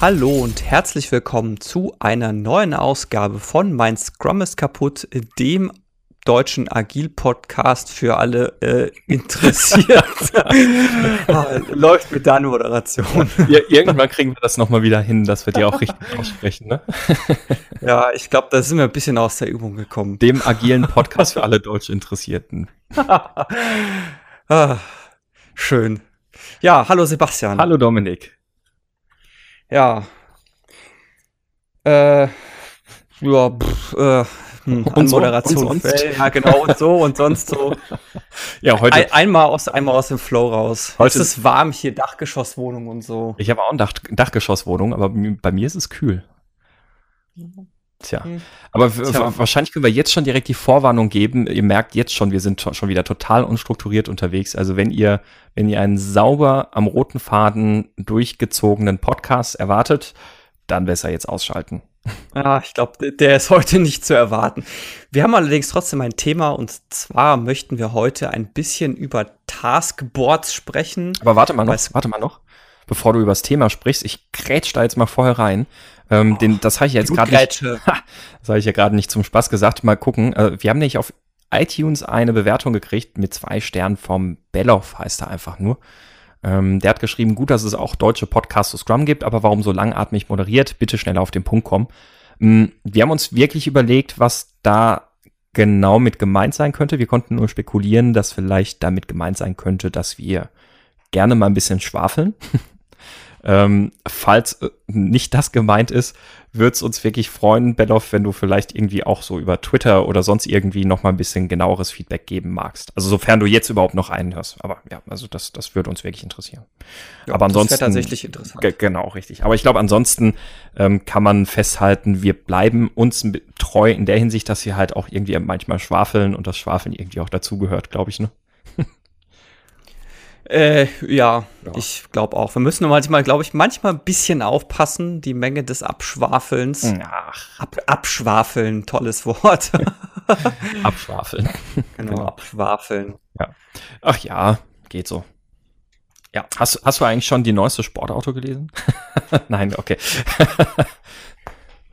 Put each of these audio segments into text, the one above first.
Hallo und herzlich willkommen zu einer neuen Ausgabe von Mein Scrum ist kaputt, dem deutschen Agil-Podcast für alle äh, interessiert. ah, läuft mit deiner Moderation. Ja, irgendwann kriegen wir das nochmal wieder hin, dass wir die auch richtig aussprechen, ne? ja, ich glaube, da sind wir ein bisschen aus der Übung gekommen. Dem agilen Podcast für alle deutsch Interessierten. ah, schön. Ja, hallo Sebastian. Hallo Dominik. Ja. Äh, ja, pff, äh, hm, und Moderation. Und sonst. Ja, genau, und so und sonst so. ja, heute. Ein, einmal, aus, einmal aus dem Flow raus. Heute ist es warm hier, Dachgeschosswohnung und so. Ich habe auch eine Dach, Dachgeschosswohnung, aber bei mir ist es kühl. Tja, hm. aber Tja. wahrscheinlich können wir jetzt schon direkt die Vorwarnung geben. Ihr merkt jetzt schon, wir sind schon wieder total unstrukturiert unterwegs. Also wenn ihr, wenn ihr einen sauber am roten Faden durchgezogenen Podcast erwartet, dann besser jetzt ausschalten. Ja, ich glaube, der ist heute nicht zu erwarten. Wir haben allerdings trotzdem ein Thema und zwar möchten wir heute ein bisschen über Taskboards sprechen. Aber warte mal noch, warte mal noch, bevor du über das Thema sprichst. Ich grätsch da jetzt mal vorher rein. Ähm, oh, den, das habe ich jetzt gerade nicht, das habe ich ja gerade nicht zum Spaß gesagt. Mal gucken. Äh, wir haben nämlich auf iTunes eine Bewertung gekriegt mit zwei Sternen vom Belloff, heißt er einfach nur. Ähm, der hat geschrieben, gut, dass es auch deutsche Podcasts zu Scrum gibt, aber warum so langatmig moderiert? Bitte schneller auf den Punkt kommen. Ähm, wir haben uns wirklich überlegt, was da genau mit gemeint sein könnte. Wir konnten nur spekulieren, dass vielleicht damit gemeint sein könnte, dass wir gerne mal ein bisschen schwafeln. Ähm, falls äh, nicht das gemeint ist, würde es uns wirklich freuen, Belloff, wenn du vielleicht irgendwie auch so über Twitter oder sonst irgendwie noch mal ein bisschen genaueres Feedback geben magst. Also sofern du jetzt überhaupt noch einen hörst. Aber ja, also das, das würde uns wirklich interessieren. Ja, Aber ansonsten. Das tatsächlich interessant. Genau, richtig. Aber ich glaube, ansonsten ähm, kann man festhalten, wir bleiben uns treu in der Hinsicht, dass wir halt auch irgendwie manchmal schwafeln und das Schwafeln irgendwie auch dazugehört, glaube ich, ne? Äh, ja, ja, ich glaube auch. Wir müssen manchmal, glaube ich, manchmal ein bisschen aufpassen, die Menge des Abschwafelns. Ach. Ab, abschwafeln, tolles Wort. abschwafeln. Genau, genau, abschwafeln. Ja. Ach ja, geht so. Ja. Hast, hast du eigentlich schon die neueste Sportauto gelesen? Nein, okay.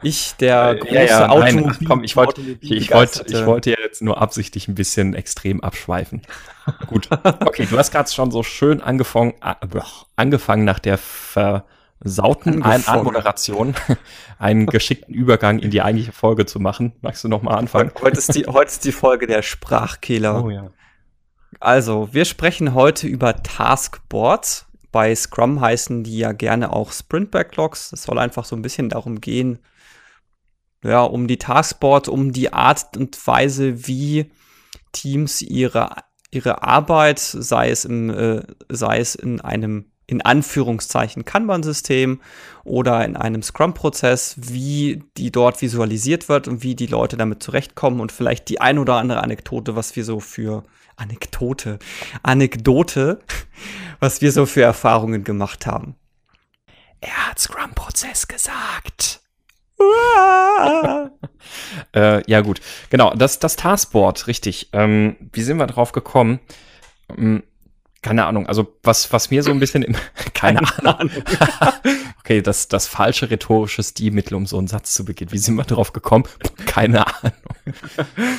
Ich, der große ja, ja, Automobil, nein, komm, ich wollte, ich, ich wollte, ich wollte jetzt nur absichtlich ein bisschen extrem abschweifen. Gut. Okay, du hast gerade schon so schön angefangen, äh, angefangen nach der versauten Anmoderation einen geschickten Übergang in die eigentliche Folge zu machen. Magst du noch mal anfangen? Heute ist die, heute ist die Folge der Sprachkehler. Oh ja. Also, wir sprechen heute über Taskboards. Bei Scrum heißen die ja gerne auch Sprint Backlogs. Es soll einfach so ein bisschen darum gehen, ja, um die Taskboard, um die Art und Weise, wie Teams ihre, ihre Arbeit, sei es, im, äh, sei es in einem in Anführungszeichen Kanban-System oder in einem Scrum-Prozess, wie die dort visualisiert wird und wie die Leute damit zurechtkommen und vielleicht die ein oder andere Anekdote, was wir so für Anekdote, Anekdote, was wir so für Erfahrungen gemacht haben. Er hat Scrum-Prozess gesagt. Äh, ja, gut. Genau, das, das Taskboard, richtig. Ähm, wie sind wir drauf gekommen? Ähm, keine Ahnung, also was, was mir so ein bisschen im, keine, keine Ahnung. okay, das, das falsche rhetorische Stilmittel, um so einen Satz zu beginnen. Wie sind wir drauf gekommen? Keine Ahnung.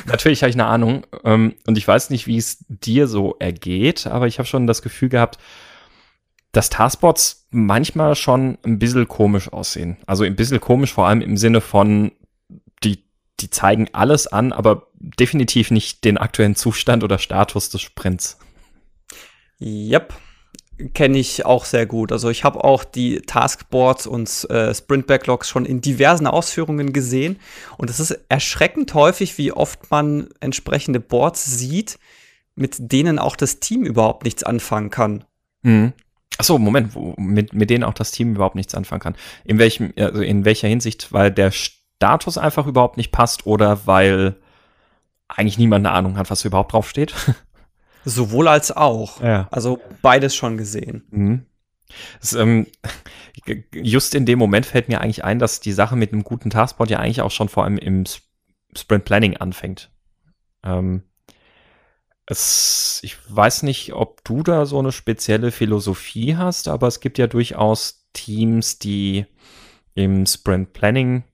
Natürlich habe ich eine Ahnung ähm, und ich weiß nicht, wie es dir so ergeht, aber ich habe schon das Gefühl gehabt, dass Taskboards manchmal schon ein bisschen komisch aussehen. Also ein bisschen komisch, vor allem im Sinne von, die, die zeigen alles an, aber definitiv nicht den aktuellen Zustand oder Status des Sprints. Yep, kenne ich auch sehr gut. Also ich habe auch die Taskboards und äh, Sprint Backlogs schon in diversen Ausführungen gesehen und es ist erschreckend häufig, wie oft man entsprechende Boards sieht, mit denen auch das Team überhaupt nichts anfangen kann. Mhm. Achso, Moment, wo, mit, mit denen auch das Team überhaupt nichts anfangen kann. In welchem, also in welcher Hinsicht, weil der Status einfach überhaupt nicht passt oder weil eigentlich niemand eine Ahnung hat, was überhaupt draufsteht? Sowohl als auch. Ja. Also beides schon gesehen. Mhm. Das, ähm, just in dem Moment fällt mir eigentlich ein, dass die Sache mit einem guten Taskboard ja eigentlich auch schon vor allem im Sprint Planning anfängt. Ähm, es, ich weiß nicht, ob du da so eine spezielle Philosophie hast, aber es gibt ja durchaus Teams, die im Sprint Planning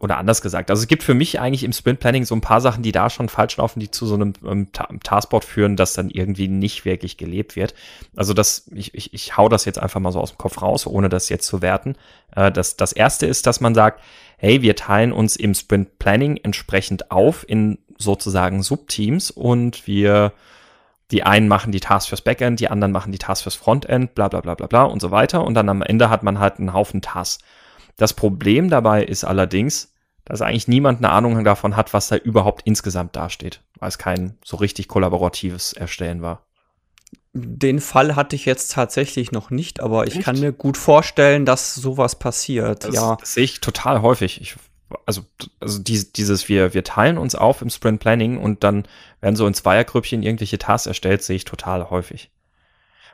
oder anders gesagt, also es gibt für mich eigentlich im Sprint Planning so ein paar Sachen, die da schon falsch laufen, die zu so einem, einem Taskboard führen, das dann irgendwie nicht wirklich gelebt wird. Also das, ich, ich, ich hau das jetzt einfach mal so aus dem Kopf raus, ohne das jetzt zu werten. Äh, das, das erste ist, dass man sagt, hey, wir teilen uns im Sprint Planning entsprechend auf in sozusagen Subteams und wir die einen machen die Tasks fürs Backend, die anderen machen die Tasks fürs Frontend, bla bla bla bla bla und so weiter. Und dann am Ende hat man halt einen Haufen Tasks. Das Problem dabei ist allerdings, dass eigentlich niemand eine Ahnung davon hat, was da überhaupt insgesamt dasteht, weil es kein so richtig kollaboratives Erstellen war. Den Fall hatte ich jetzt tatsächlich noch nicht, aber ich Echt? kann mir gut vorstellen, dass sowas passiert. Das, ja, das sehe ich total häufig. Ich, also, also dieses, wir, wir teilen uns auf im Sprint Planning und dann werden so in Zweiergrüppchen irgendwelche Tasks erstellt, sehe ich total häufig.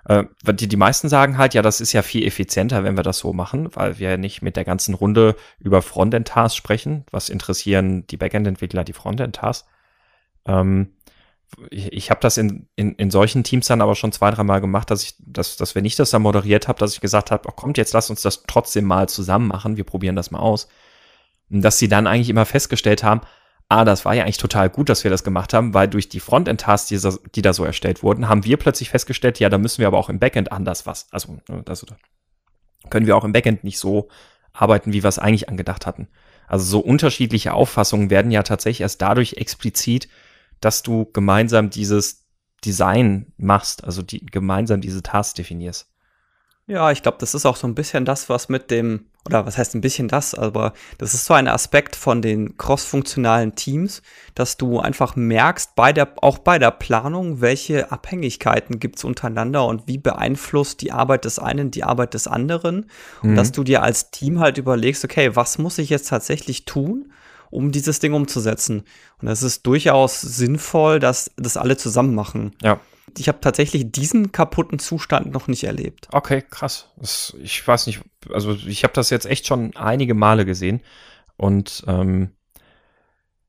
Äh, die, die meisten sagen halt, ja, das ist ja viel effizienter, wenn wir das so machen, weil wir nicht mit der ganzen Runde über Frontend-Tasks sprechen. Was interessieren die Backend-Entwickler die Frontend-Tasks? Ähm, ich, ich habe das in, in, in solchen Teams dann aber schon zwei, dreimal gemacht, dass ich, dass, dass wenn ich das dann moderiert habe, dass ich gesagt habe, oh, kommt, jetzt lass uns das trotzdem mal zusammen machen, wir probieren das mal aus. Und dass sie dann eigentlich immer festgestellt haben, ah, das war ja eigentlich total gut, dass wir das gemacht haben, weil durch die Frontend-Tasks, die, die, da so erstellt wurden, haben wir plötzlich festgestellt, ja, da müssen wir aber auch im Backend anders was. Also, das können wir auch im Backend nicht so arbeiten, wie wir es eigentlich angedacht hatten. Also so unterschiedliche Auffassungen werden ja tatsächlich erst dadurch explizit, dass du gemeinsam dieses Design machst, also die, gemeinsam diese Tasks definierst. Ja, ich glaube, das ist auch so ein bisschen das, was mit dem, oder was heißt ein bisschen das, aber das ist so ein Aspekt von den cross-funktionalen Teams, dass du einfach merkst, bei der, auch bei der Planung, welche Abhängigkeiten gibt es untereinander und wie beeinflusst die Arbeit des einen die Arbeit des anderen. Mhm. Und dass du dir als Team halt überlegst, okay, was muss ich jetzt tatsächlich tun? Um dieses Ding umzusetzen. Und es ist durchaus sinnvoll, dass das alle zusammen machen. Ja ich habe tatsächlich diesen kaputten Zustand noch nicht erlebt. Okay, krass. Das, ich weiß nicht, also ich habe das jetzt echt schon einige Male gesehen und ähm,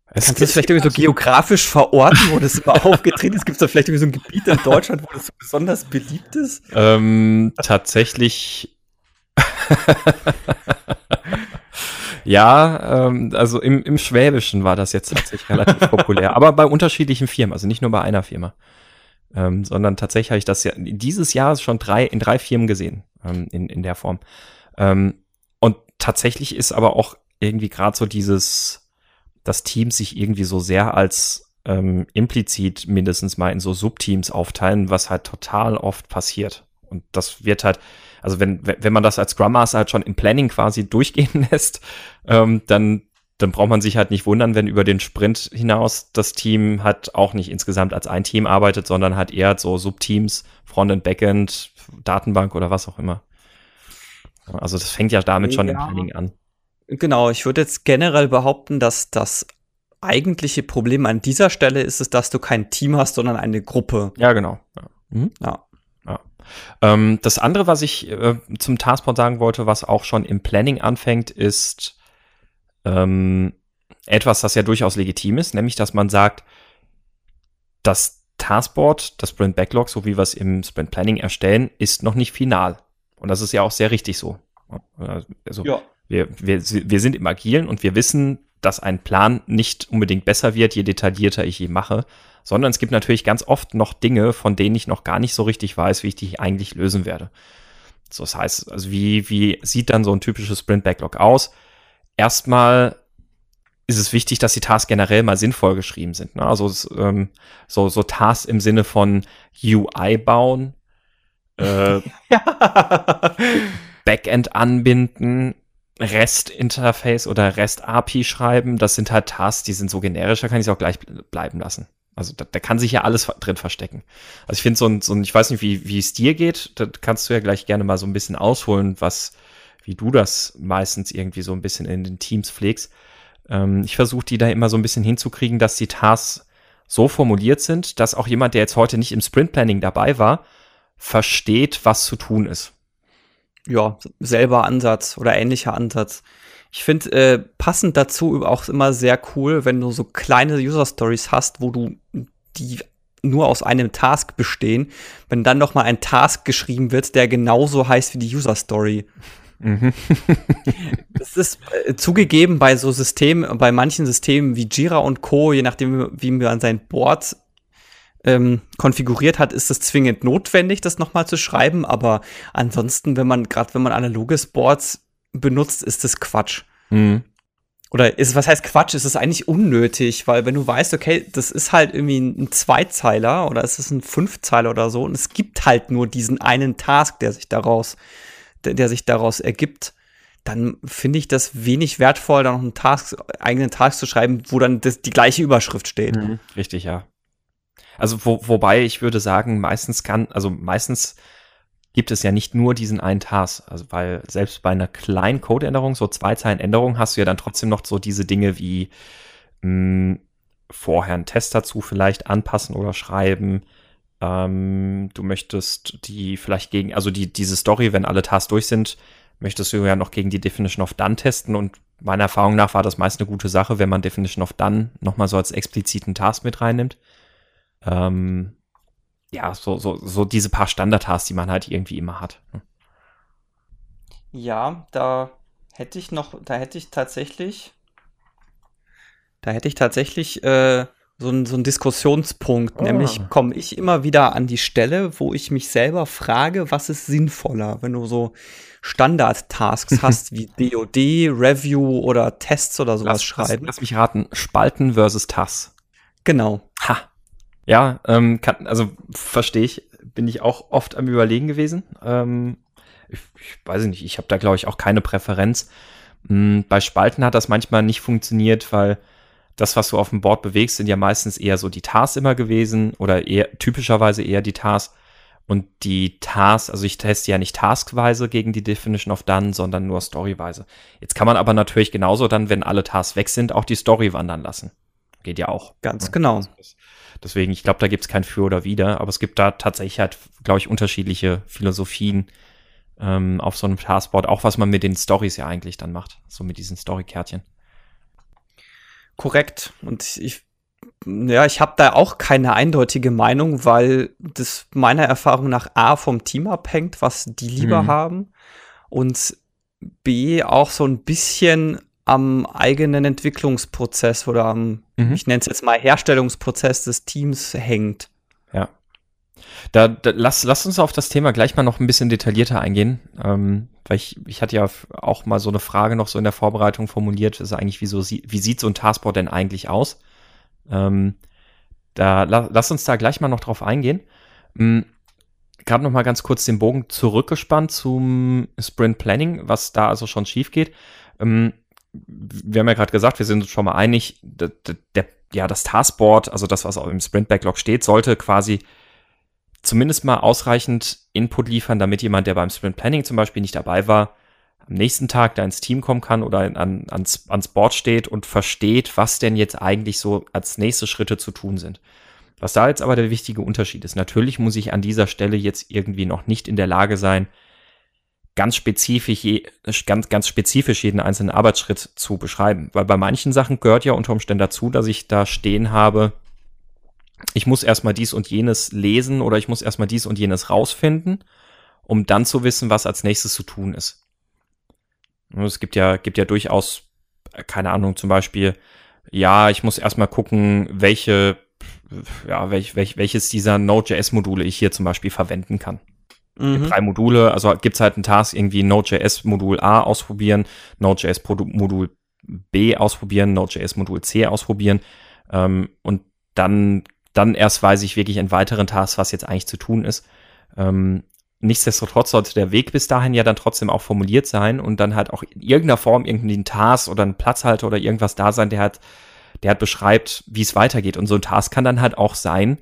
es Kannst du das vielleicht irgendwie so geografisch verorten, wo das immer aufgetreten ist? Gibt es da vielleicht irgendwie so ein Gebiet in Deutschland, wo das so besonders beliebt ist? Ähm, tatsächlich. ja, ähm, also im, im Schwäbischen war das jetzt tatsächlich relativ populär, aber bei unterschiedlichen Firmen, also nicht nur bei einer Firma ähm, sondern tatsächlich habe ich das ja dieses Jahr schon drei in drei Firmen gesehen ähm, in in der Form. Ähm, und tatsächlich ist aber auch irgendwie gerade so dieses, dass Teams sich irgendwie so sehr als ähm, implizit mindestens mal in so Subteams aufteilen, was halt total oft passiert. Und das wird halt, also wenn, wenn man das als Scrum Master halt schon im Planning quasi durchgehen lässt, ähm, dann dann braucht man sich halt nicht wundern, wenn über den Sprint hinaus das Team halt auch nicht insgesamt als ein Team arbeitet, sondern halt eher so Subteams, Frontend, Backend, Datenbank oder was auch immer. Also das fängt ja damit schon ja. im Planning an. Genau, ich würde jetzt generell behaupten, dass das eigentliche Problem an dieser Stelle ist es, dass du kein Team hast, sondern eine Gruppe. Ja, genau. Ja. Mhm. ja. Ähm, das andere, was ich äh, zum Taskboard sagen wollte, was auch schon im Planning anfängt, ist ähm, etwas, das ja durchaus legitim ist, nämlich dass man sagt, das Taskboard, das Sprint Backlog, so wie wir es im Sprint Planning erstellen, ist noch nicht final. Und das ist ja auch sehr richtig so. Also ja. wir, wir, wir sind im Agilen und wir wissen, dass ein Plan nicht unbedingt besser wird, je detaillierter ich ihn mache, sondern es gibt natürlich ganz oft noch Dinge, von denen ich noch gar nicht so richtig weiß, wie ich die eigentlich lösen werde. So, das heißt, also wie, wie sieht dann so ein typisches Sprint Backlog aus? erstmal ist es wichtig, dass die Tasks generell mal sinnvoll geschrieben sind. Ne? Also ähm, so, so Tasks im Sinne von UI bauen, äh, Backend anbinden, REST-Interface oder REST-API schreiben. Das sind halt Tasks, die sind so generisch, da kann ich es auch gleich bleiben lassen. Also da, da kann sich ja alles drin verstecken. Also ich finde so ein, so ein, ich weiß nicht, wie, wie es dir geht, da kannst du ja gleich gerne mal so ein bisschen ausholen, was, wie du das meistens irgendwie so ein bisschen in den Teams pflegst. Ähm, ich versuche die da immer so ein bisschen hinzukriegen, dass die Tasks so formuliert sind, dass auch jemand, der jetzt heute nicht im Sprint Planning dabei war, versteht, was zu tun ist. Ja, selber Ansatz oder ähnlicher Ansatz. Ich finde äh, passend dazu auch immer sehr cool, wenn du so kleine User Stories hast, wo du die nur aus einem Task bestehen, wenn dann noch mal ein Task geschrieben wird, der genauso heißt wie die User Story. Mhm. das ist äh, zugegeben bei so Systemen, bei manchen Systemen wie Jira und Co., je nachdem, wie man sein Board ähm, konfiguriert hat, ist es zwingend notwendig, das nochmal zu schreiben. Aber ansonsten, wenn man, gerade wenn man analoges Boards benutzt, ist das Quatsch. Mhm. Oder ist, was heißt Quatsch? Ist es eigentlich unnötig, weil wenn du weißt, okay, das ist halt irgendwie ein Zweizeiler oder ist es ein Fünfzeiler oder so und es gibt halt nur diesen einen Task, der sich daraus, der, der sich daraus ergibt, dann finde ich das wenig wertvoll, da noch einen Task, eigenen Task zu schreiben, wo dann das, die gleiche Überschrift steht. Mhm, richtig, ja. Also wo, wobei ich würde sagen, meistens kann, also meistens gibt es ja nicht nur diesen einen Task, also weil selbst bei einer kleinen Codeänderung, so zwei Zeilen Änderung, hast du ja dann trotzdem noch so diese Dinge wie mh, hm, vorher einen Test dazu vielleicht anpassen oder schreiben. Ähm, du möchtest die vielleicht gegen, also die, diese Story, wenn alle Tasks durch sind, möchtest du ja noch gegen die Definition of Done testen und meiner Erfahrung nach war das meist eine gute Sache, wenn man Definition of Done nochmal so als expliziten Task mit reinnimmt. Ähm, ja, so, so, so diese paar Standardtasks, die man halt irgendwie immer hat. Hm. Ja, da hätte ich noch, da hätte ich tatsächlich, da hätte ich tatsächlich äh, so, ein, so einen Diskussionspunkt. Oh. Nämlich komme ich immer wieder an die Stelle, wo ich mich selber frage, was ist sinnvoller, wenn du so Standard-Tasks hast wie DOD, Review oder Tests oder sowas lass, schreiben. Lass, lass mich raten, Spalten versus Tasks. Genau. Ha. Ja, ähm, kann, also verstehe ich, bin ich auch oft am Überlegen gewesen. Ähm, ich, ich weiß nicht, ich habe da glaube ich auch keine Präferenz. Hm, bei Spalten hat das manchmal nicht funktioniert, weil das, was du auf dem Board bewegst, sind ja meistens eher so die Tasks immer gewesen oder eher typischerweise eher die Tasks. Und die Tasks, also ich teste ja nicht taskweise gegen die Definition of Done, sondern nur storyweise. Jetzt kann man aber natürlich genauso dann, wenn alle Tasks weg sind, auch die Story wandern lassen. Geht ja auch. Ganz genau. Deswegen, ich glaube, da gibt es kein Für oder Wider, aber es gibt da tatsächlich halt, glaube ich, unterschiedliche Philosophien ähm, auf so einem Taskboard, auch was man mit den Stories ja eigentlich dann macht, so mit diesen Story-Kärtchen. Korrekt. Und ich, ja, ich habe da auch keine eindeutige Meinung, weil das meiner Erfahrung nach A vom Team abhängt, was die lieber mhm. haben und B auch so ein bisschen am eigenen Entwicklungsprozess oder am, mhm. ich nenne es jetzt mal Herstellungsprozess des Teams hängt. Ja. Da, da, lass, lass uns auf das Thema gleich mal noch ein bisschen detaillierter eingehen, ähm, weil ich, ich hatte ja auch mal so eine Frage noch so in der Vorbereitung formuliert, ist eigentlich, wie, so, wie sieht so ein Taskboard denn eigentlich aus? Ähm, da la, lass uns da gleich mal noch drauf eingehen. Mhm. Gerade noch mal ganz kurz den Bogen zurückgespannt zum Sprint Planning, was da also schon schief geht. Ähm, wir haben ja gerade gesagt, wir sind uns schon mal einig, der, der, ja, das Taskboard, also das, was auch im Sprint Backlog steht, sollte quasi zumindest mal ausreichend Input liefern, damit jemand, der beim Sprint Planning zum Beispiel nicht dabei war, am nächsten Tag da ins Team kommen kann oder an, ans, ans Board steht und versteht, was denn jetzt eigentlich so als nächste Schritte zu tun sind. Was da jetzt aber der wichtige Unterschied ist, natürlich muss ich an dieser Stelle jetzt irgendwie noch nicht in der Lage sein, ganz spezifisch, ganz, ganz spezifisch jeden einzelnen Arbeitsschritt zu beschreiben. Weil bei manchen Sachen gehört ja unter Umständen dazu, dass ich da stehen habe, ich muss erstmal dies und jenes lesen oder ich muss erstmal dies und jenes rausfinden, um dann zu wissen, was als nächstes zu tun ist. Es gibt ja, gibt ja durchaus, keine Ahnung, zum Beispiel, ja, ich muss erstmal gucken, welche, ja, welch, welch, welches dieser Node.js-Module ich hier zum Beispiel verwenden kann. Mhm. Drei Module, also gibt's halt einen Task, irgendwie Node.js Modul A ausprobieren, Node.js Modul B ausprobieren, Node.js Modul C ausprobieren ähm, und dann, dann erst weiß ich wirklich in weiteren Tasks, was jetzt eigentlich zu tun ist. Ähm, nichtsdestotrotz sollte der Weg bis dahin ja dann trotzdem auch formuliert sein und dann halt auch in irgendeiner Form irgendwie ein Task oder ein Platzhalter oder irgendwas da sein, der halt, der halt beschreibt, wie es weitergeht. Und so ein Task kann dann halt auch sein,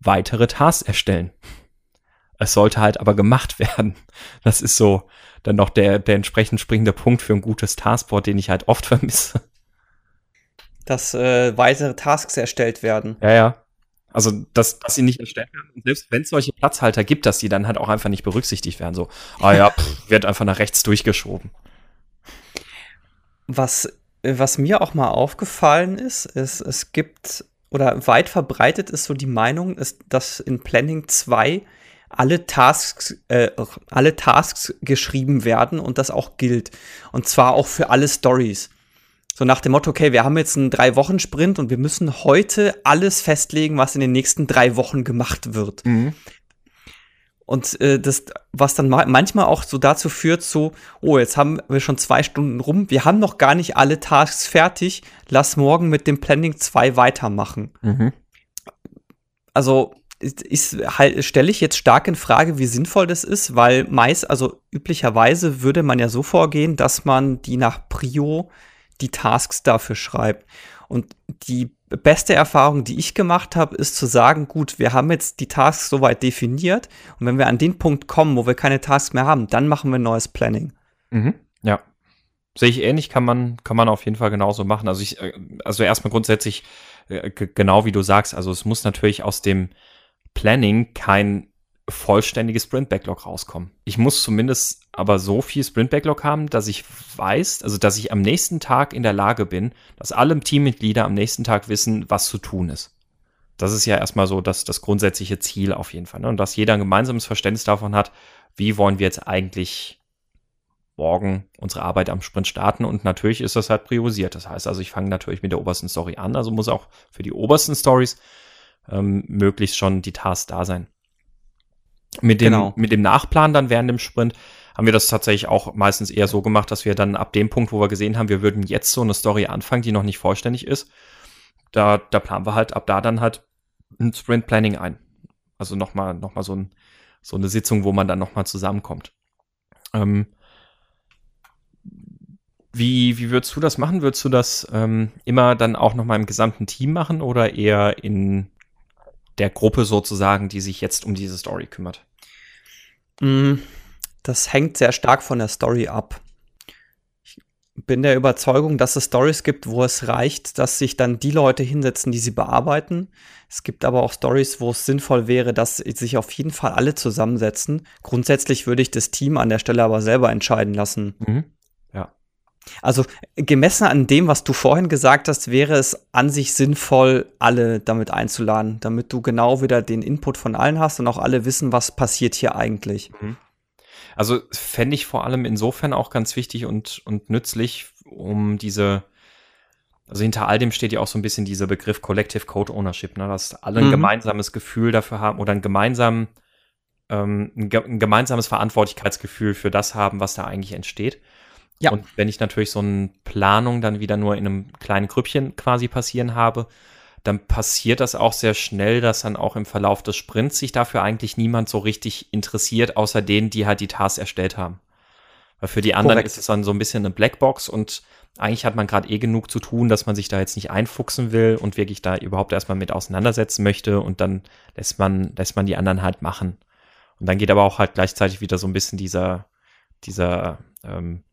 weitere Tasks erstellen. Es sollte halt aber gemacht werden. Das ist so dann noch der, der entsprechend springende Punkt für ein gutes Taskboard, den ich halt oft vermisse. Dass äh, weitere Tasks erstellt werden. Ja, ja. Also, dass, dass sie nicht erstellt werden. Und selbst wenn es solche Platzhalter gibt, dass die dann halt auch einfach nicht berücksichtigt werden. So, ah ja, pff, wird einfach nach rechts durchgeschoben. Was, was mir auch mal aufgefallen ist, ist, es gibt oder weit verbreitet ist so die Meinung, ist, dass in Planning 2 alle Tasks, äh, alle Tasks geschrieben werden und das auch gilt. Und zwar auch für alle Stories. So nach dem Motto, okay, wir haben jetzt einen Drei-Wochen-Sprint und wir müssen heute alles festlegen, was in den nächsten drei Wochen gemacht wird. Mhm. Und äh, das, was dann ma manchmal auch so dazu führt, so, oh, jetzt haben wir schon zwei Stunden rum, wir haben noch gar nicht alle Tasks fertig, lass morgen mit dem Planning 2 weitermachen. Mhm. Also ist, halt, stelle ich jetzt stark in Frage, wie sinnvoll das ist, weil meist, also üblicherweise würde man ja so vorgehen, dass man die nach Prio die Tasks dafür schreibt. Und die beste Erfahrung, die ich gemacht habe, ist zu sagen, gut, wir haben jetzt die Tasks soweit definiert und wenn wir an den Punkt kommen, wo wir keine Tasks mehr haben, dann machen wir ein neues Planning. Mhm. Ja. Sehe ich ähnlich, kann man, kann man auf jeden Fall genauso machen. Also ich, äh, also erstmal grundsätzlich, äh, genau wie du sagst, also es muss natürlich aus dem, Planning kein vollständiges Sprint-Backlog rauskommen. Ich muss zumindest aber so viel Sprint-Backlog haben, dass ich weiß, also dass ich am nächsten Tag in der Lage bin, dass alle Teammitglieder am nächsten Tag wissen, was zu tun ist. Das ist ja erstmal so das, das grundsätzliche Ziel auf jeden Fall. Ne? Und dass jeder ein gemeinsames Verständnis davon hat, wie wollen wir jetzt eigentlich morgen unsere Arbeit am Sprint starten. Und natürlich ist das halt priorisiert. Das heißt also, ich fange natürlich mit der obersten Story an. Also muss auch für die obersten Stories ähm, möglichst schon die Tasks da sein. Mit dem, genau. mit dem Nachplan dann während dem Sprint haben wir das tatsächlich auch meistens eher so gemacht, dass wir dann ab dem Punkt, wo wir gesehen haben, wir würden jetzt so eine Story anfangen, die noch nicht vollständig ist, da, da planen wir halt ab da dann halt ein Sprint Planning ein. Also nochmal, noch mal so, ein, so eine Sitzung, wo man dann nochmal zusammenkommt. Ähm, wie, wie würdest du das machen? Würdest du das ähm, immer dann auch nochmal im gesamten Team machen oder eher in der Gruppe sozusagen, die sich jetzt um diese Story kümmert? Mm, das hängt sehr stark von der Story ab. Ich bin der Überzeugung, dass es Stories gibt, wo es reicht, dass sich dann die Leute hinsetzen, die sie bearbeiten. Es gibt aber auch Stories, wo es sinnvoll wäre, dass sich auf jeden Fall alle zusammensetzen. Grundsätzlich würde ich das Team an der Stelle aber selber entscheiden lassen. Mhm. Also gemessen an dem, was du vorhin gesagt hast, wäre es an sich sinnvoll, alle damit einzuladen, damit du genau wieder den Input von allen hast und auch alle wissen, was passiert hier eigentlich. Mhm. Also fände ich vor allem insofern auch ganz wichtig und, und nützlich, um diese, also hinter all dem steht ja auch so ein bisschen dieser Begriff Collective Code Ownership, ne, dass alle ein mhm. gemeinsames Gefühl dafür haben oder ein, gemeinsam, ähm, ein gemeinsames Verantwortlichkeitsgefühl für das haben, was da eigentlich entsteht. Ja. Und wenn ich natürlich so eine Planung dann wieder nur in einem kleinen Grüppchen quasi passieren habe, dann passiert das auch sehr schnell, dass dann auch im Verlauf des Sprints sich dafür eigentlich niemand so richtig interessiert, außer denen, die halt die Tasks erstellt haben. Weil für die anderen Korrekt. ist es dann so ein bisschen eine Blackbox und eigentlich hat man gerade eh genug zu tun, dass man sich da jetzt nicht einfuchsen will und wirklich da überhaupt erstmal mit auseinandersetzen möchte und dann lässt man, lässt man die anderen halt machen. Und dann geht aber auch halt gleichzeitig wieder so ein bisschen dieser, dieser ähm,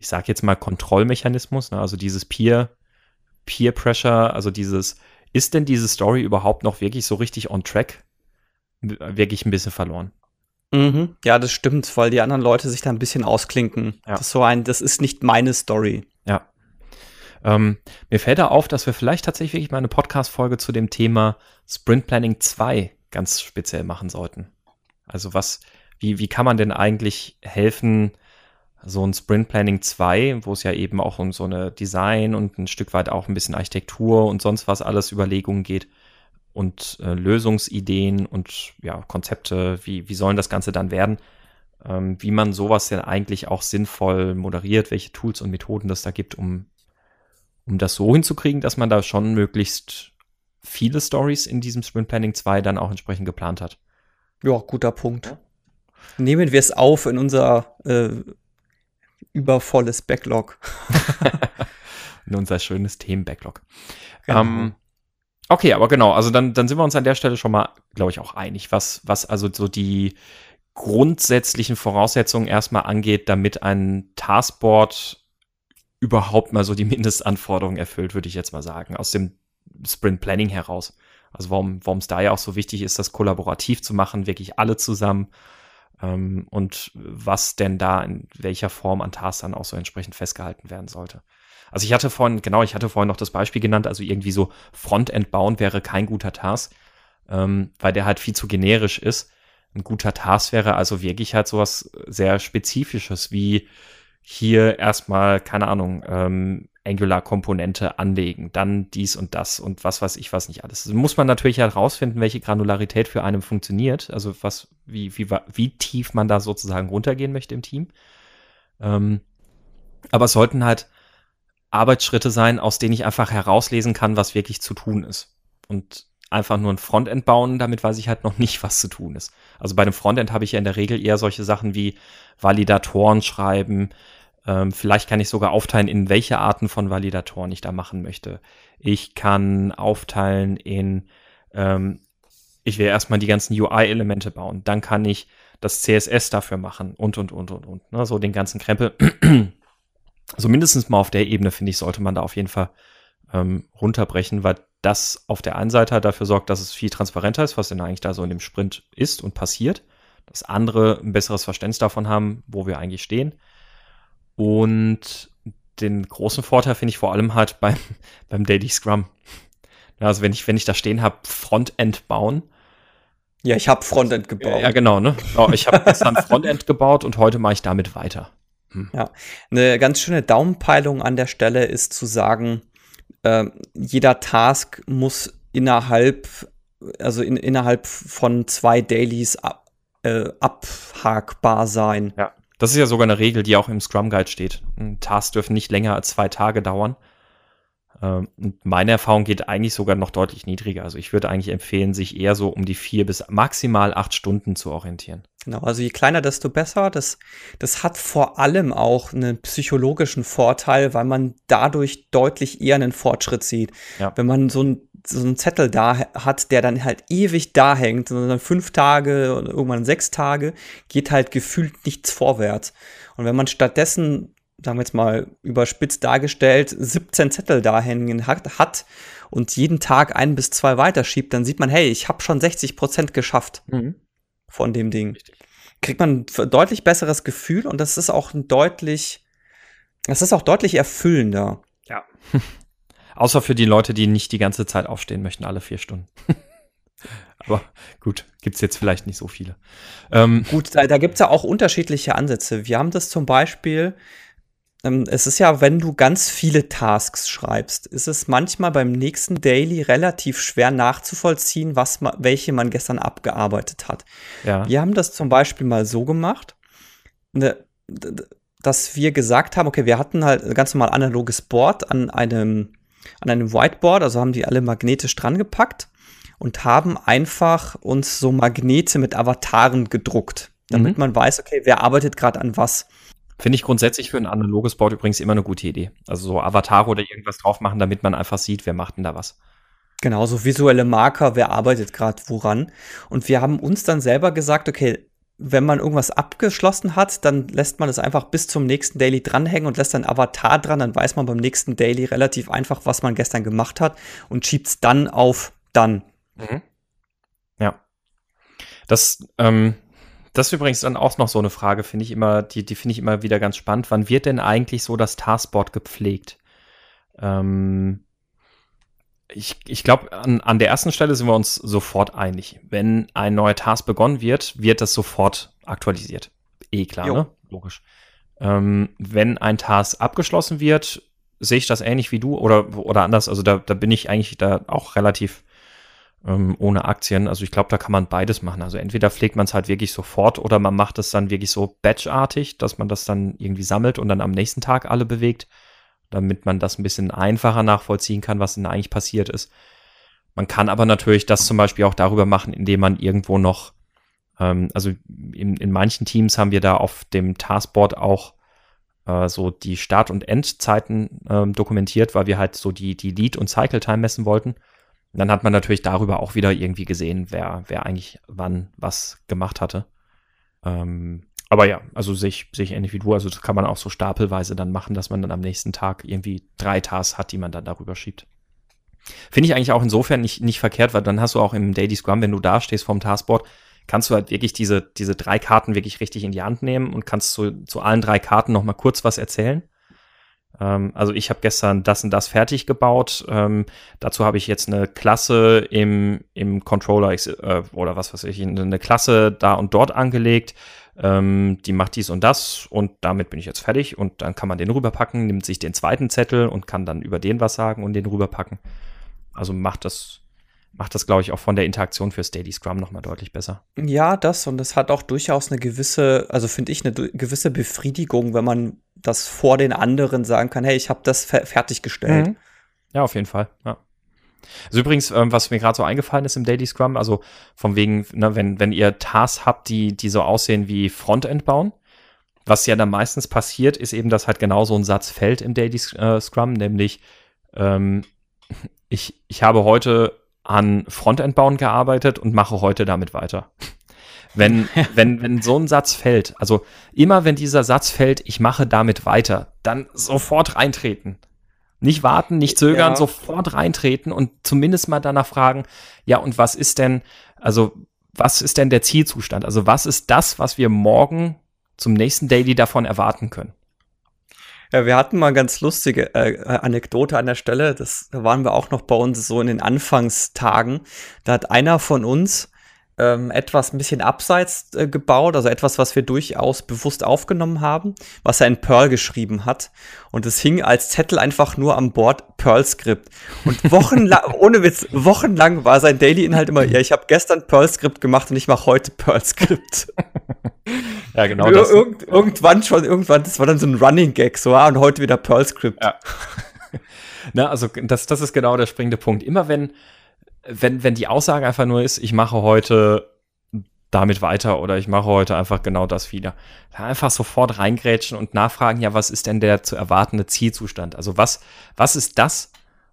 ich sage jetzt mal Kontrollmechanismus, ne? also dieses Peer, Peer Pressure, also dieses, ist denn diese Story überhaupt noch wirklich so richtig on track? Wirklich ein bisschen verloren. Mhm. Ja, das stimmt, weil die anderen Leute sich da ein bisschen ausklinken. Ja. Das ist so ein, das ist nicht meine Story. Ja. Ähm, mir fällt da auf, dass wir vielleicht tatsächlich wirklich mal eine Podcast-Folge zu dem Thema Sprint Planning 2 ganz speziell machen sollten. Also was, wie, wie kann man denn eigentlich helfen, so ein Sprint Planning 2, wo es ja eben auch um so eine Design und ein Stück weit auch ein bisschen Architektur und sonst was alles Überlegungen geht und äh, Lösungsideen und ja, Konzepte, wie, wie sollen das Ganze dann werden, ähm, wie man sowas denn eigentlich auch sinnvoll moderiert, welche Tools und Methoden das da gibt, um, um das so hinzukriegen, dass man da schon möglichst viele Stories in diesem Sprint Planning 2 dann auch entsprechend geplant hat. Ja, guter Punkt. Nehmen wir es auf in unser äh, übervolles Backlog. Unser schönes Themen-Backlog. Genau. Ähm, okay, aber genau, also dann, dann sind wir uns an der Stelle schon mal, glaube ich, auch einig, was, was also so die grundsätzlichen Voraussetzungen erstmal angeht, damit ein Taskboard überhaupt mal so die Mindestanforderungen erfüllt, würde ich jetzt mal sagen, aus dem Sprint Planning heraus. Also warum warum es da ja auch so wichtig ist, das kollaborativ zu machen, wirklich alle zusammen ähm, und was denn da in welcher Form an Tasks dann auch so entsprechend festgehalten werden sollte. Also ich hatte vorhin, genau, ich hatte vorhin noch das Beispiel genannt, also irgendwie so Frontend bauen wäre kein guter Task, ähm, weil der halt viel zu generisch ist. Ein guter Task wäre also wirklich halt sowas sehr Spezifisches, wie hier erstmal, keine Ahnung, ähm, Angular-Komponente anlegen, dann dies und das und was weiß ich was nicht alles. Also muss man natürlich halt rausfinden, welche Granularität für einen funktioniert, also was, wie, wie, wie tief man da sozusagen runtergehen möchte im Team. Ähm, aber es sollten halt Arbeitsschritte sein, aus denen ich einfach herauslesen kann, was wirklich zu tun ist. Und einfach nur ein Frontend bauen, damit weiß ich halt noch nicht, was zu tun ist. Also bei dem Frontend habe ich ja in der Regel eher solche Sachen wie Validatoren schreiben. Ähm, vielleicht kann ich sogar aufteilen, in welche Arten von Validatoren ich da machen möchte. Ich kann aufteilen in, ähm, ich will erstmal die ganzen UI-Elemente bauen. Dann kann ich das CSS dafür machen und, und, und, und, und. Ne? So den ganzen Krempel. Also mindestens mal auf der Ebene, finde ich, sollte man da auf jeden Fall ähm, runterbrechen, weil das auf der einen Seite halt dafür sorgt, dass es viel transparenter ist, was denn eigentlich da so in dem Sprint ist und passiert. Dass andere ein besseres Verständnis davon haben, wo wir eigentlich stehen. Und den großen Vorteil finde ich vor allem halt beim, beim Daily Scrum. Also wenn ich, wenn ich da stehen habe, Frontend bauen. Ja, ich habe Frontend gebaut. Ja, genau, ne? Oh, ich habe gestern Frontend gebaut und heute mache ich damit weiter. Hm. Ja, eine ganz schöne Daumenpeilung an der Stelle ist zu sagen, äh, jeder Task muss innerhalb, also in, innerhalb von zwei Dailies ab, äh, abhakbar sein. Ja, das ist ja sogar eine Regel, die auch im Scrum Guide steht. Ein Task dürfen nicht länger als zwei Tage dauern. Ähm, und meine Erfahrung geht eigentlich sogar noch deutlich niedriger. Also ich würde eigentlich empfehlen, sich eher so um die vier bis maximal acht Stunden zu orientieren. Genau, also je kleiner, desto besser. Das, das hat vor allem auch einen psychologischen Vorteil, weil man dadurch deutlich eher einen Fortschritt sieht. Ja. Wenn man so ein so einen Zettel da hat, der dann halt ewig da hängt, sondern fünf Tage und irgendwann sechs Tage, geht halt gefühlt nichts vorwärts. Und wenn man stattdessen sagen wir jetzt mal überspitzt dargestellt, 17 Zettel da hängen hat, hat und jeden Tag ein bis zwei weiterschiebt, dann sieht man, hey, ich habe schon 60 Prozent geschafft mhm. von dem Ding. Richtig. Kriegt man ein deutlich besseres Gefühl und das ist auch ein deutlich, das ist auch deutlich erfüllender. Ja. Außer für die Leute, die nicht die ganze Zeit aufstehen möchten, alle vier Stunden. Aber gut, gibt's jetzt vielleicht nicht so viele. Ähm, gut, da, da gibt's ja auch unterschiedliche Ansätze. Wir haben das zum Beispiel ähm, es ist ja, wenn du ganz viele Tasks schreibst, ist es manchmal beim nächsten Daily relativ schwer nachzuvollziehen, was ma welche man gestern abgearbeitet hat. Ja. Wir haben das zum Beispiel mal so gemacht, ne, dass wir gesagt haben, okay, wir hatten halt ganz normal analoges Board an einem, an einem Whiteboard, also haben die alle magnetisch dran gepackt und haben einfach uns so Magnete mit Avataren gedruckt, damit mhm. man weiß, okay, wer arbeitet gerade an was. Finde ich grundsätzlich für ein analoges Board übrigens immer eine gute Idee. Also so Avatare oder irgendwas drauf machen, damit man einfach sieht, wer macht denn da was. Genau, so visuelle Marker, wer arbeitet gerade woran. Und wir haben uns dann selber gesagt, okay, wenn man irgendwas abgeschlossen hat, dann lässt man es einfach bis zum nächsten Daily dranhängen und lässt ein Avatar dran, dann weiß man beim nächsten Daily relativ einfach, was man gestern gemacht hat und schiebt es dann auf dann. Mhm. Ja. Das, ähm, das ist übrigens dann auch noch so eine Frage, finde ich immer, die, die finde ich immer wieder ganz spannend. Wann wird denn eigentlich so das Taskboard gepflegt? Ähm, ich ich glaube, an, an der ersten Stelle sind wir uns sofort einig. Wenn ein neuer Task begonnen wird, wird das sofort aktualisiert. Eh klar, jo. ne? Logisch. Ähm, wenn ein Task abgeschlossen wird, sehe ich das ähnlich wie du oder, oder anders. Also da, da bin ich eigentlich da auch relativ ähm, ohne Aktien. Also ich glaube, da kann man beides machen. Also entweder pflegt man es halt wirklich sofort oder man macht es dann wirklich so batchartig, dass man das dann irgendwie sammelt und dann am nächsten Tag alle bewegt, damit man das ein bisschen einfacher nachvollziehen kann, was denn eigentlich passiert ist. Man kann aber natürlich das zum Beispiel auch darüber machen, indem man irgendwo noch, ähm, also in, in manchen Teams haben wir da auf dem Taskboard auch äh, so die Start- und Endzeiten ähm, dokumentiert, weil wir halt so die, die Lead- und Cycle-Time messen wollten dann hat man natürlich darüber auch wieder irgendwie gesehen, wer, wer eigentlich wann was gemacht hatte. Ähm, aber ja, also sehe ich, sehe ich ähnlich wie du. Also das kann man auch so stapelweise dann machen, dass man dann am nächsten Tag irgendwie drei Tasks hat, die man dann darüber schiebt. Finde ich eigentlich auch insofern nicht, nicht verkehrt, weil dann hast du auch im Daily Scrum, wenn du da stehst vom Taskboard, kannst du halt wirklich diese, diese drei Karten wirklich richtig in die Hand nehmen und kannst zu, zu allen drei Karten nochmal kurz was erzählen. Ähm, also ich habe gestern das und das fertig gebaut. Ähm, dazu habe ich jetzt eine Klasse im, im Controller äh, oder was weiß ich, eine Klasse da und dort angelegt. Ähm, die macht dies und das und damit bin ich jetzt fertig und dann kann man den rüberpacken, nimmt sich den zweiten Zettel und kann dann über den was sagen und den rüberpacken. Also macht das macht das, glaube ich, auch von der Interaktion fürs Daily Scrum nochmal deutlich besser. Ja, das und es hat auch durchaus eine gewisse, also finde ich, eine gewisse Befriedigung, wenn man das vor den anderen sagen kann, hey, ich habe das fer fertiggestellt. Mhm. Ja, auf jeden Fall, ja. Also übrigens, ähm, was mir gerade so eingefallen ist im Daily Scrum, also von wegen, ne, wenn, wenn ihr Tasks habt, die, die so aussehen wie Frontend bauen, was ja dann meistens passiert, ist eben, dass halt genau so ein Satz fällt im Daily äh, Scrum, nämlich ähm, ich, ich habe heute an Frontend bauen gearbeitet und mache heute damit weiter. Wenn, wenn, wenn so ein Satz fällt, also immer wenn dieser Satz fällt, ich mache damit weiter, dann sofort reintreten. Nicht warten, nicht zögern, ja. sofort reintreten und zumindest mal danach fragen, ja, und was ist denn, also, was ist denn der Zielzustand? Also, was ist das, was wir morgen zum nächsten Daily davon erwarten können? Ja, wir hatten mal eine ganz lustige äh, äh, Anekdote an der Stelle. Das, da waren wir auch noch bei uns so in den Anfangstagen. Da hat einer von uns ähm, etwas ein bisschen abseits äh, gebaut, also etwas, was wir durchaus bewusst aufgenommen haben, was er in Perl geschrieben hat. Und es hing als Zettel einfach nur am Bord Perl-Skript. Und wochenlang, ohne Witz, wochenlang war sein Daily-Inhalt immer, ja, ich habe gestern Perl-Skript gemacht und ich mache heute Perl-Skript. ja, genau. Ir das. Irgend, irgendwann schon, irgendwann, das war dann so ein Running Gag, so, ah, und heute wieder Perl-Skript. Ja. Na, also das, das ist genau der springende Punkt. Immer wenn wenn, wenn die Aussage einfach nur ist, ich mache heute damit weiter oder ich mache heute einfach genau das wieder. Einfach sofort reingrätschen und nachfragen, ja, was ist denn der zu erwartende Zielzustand? Also was, was ist das,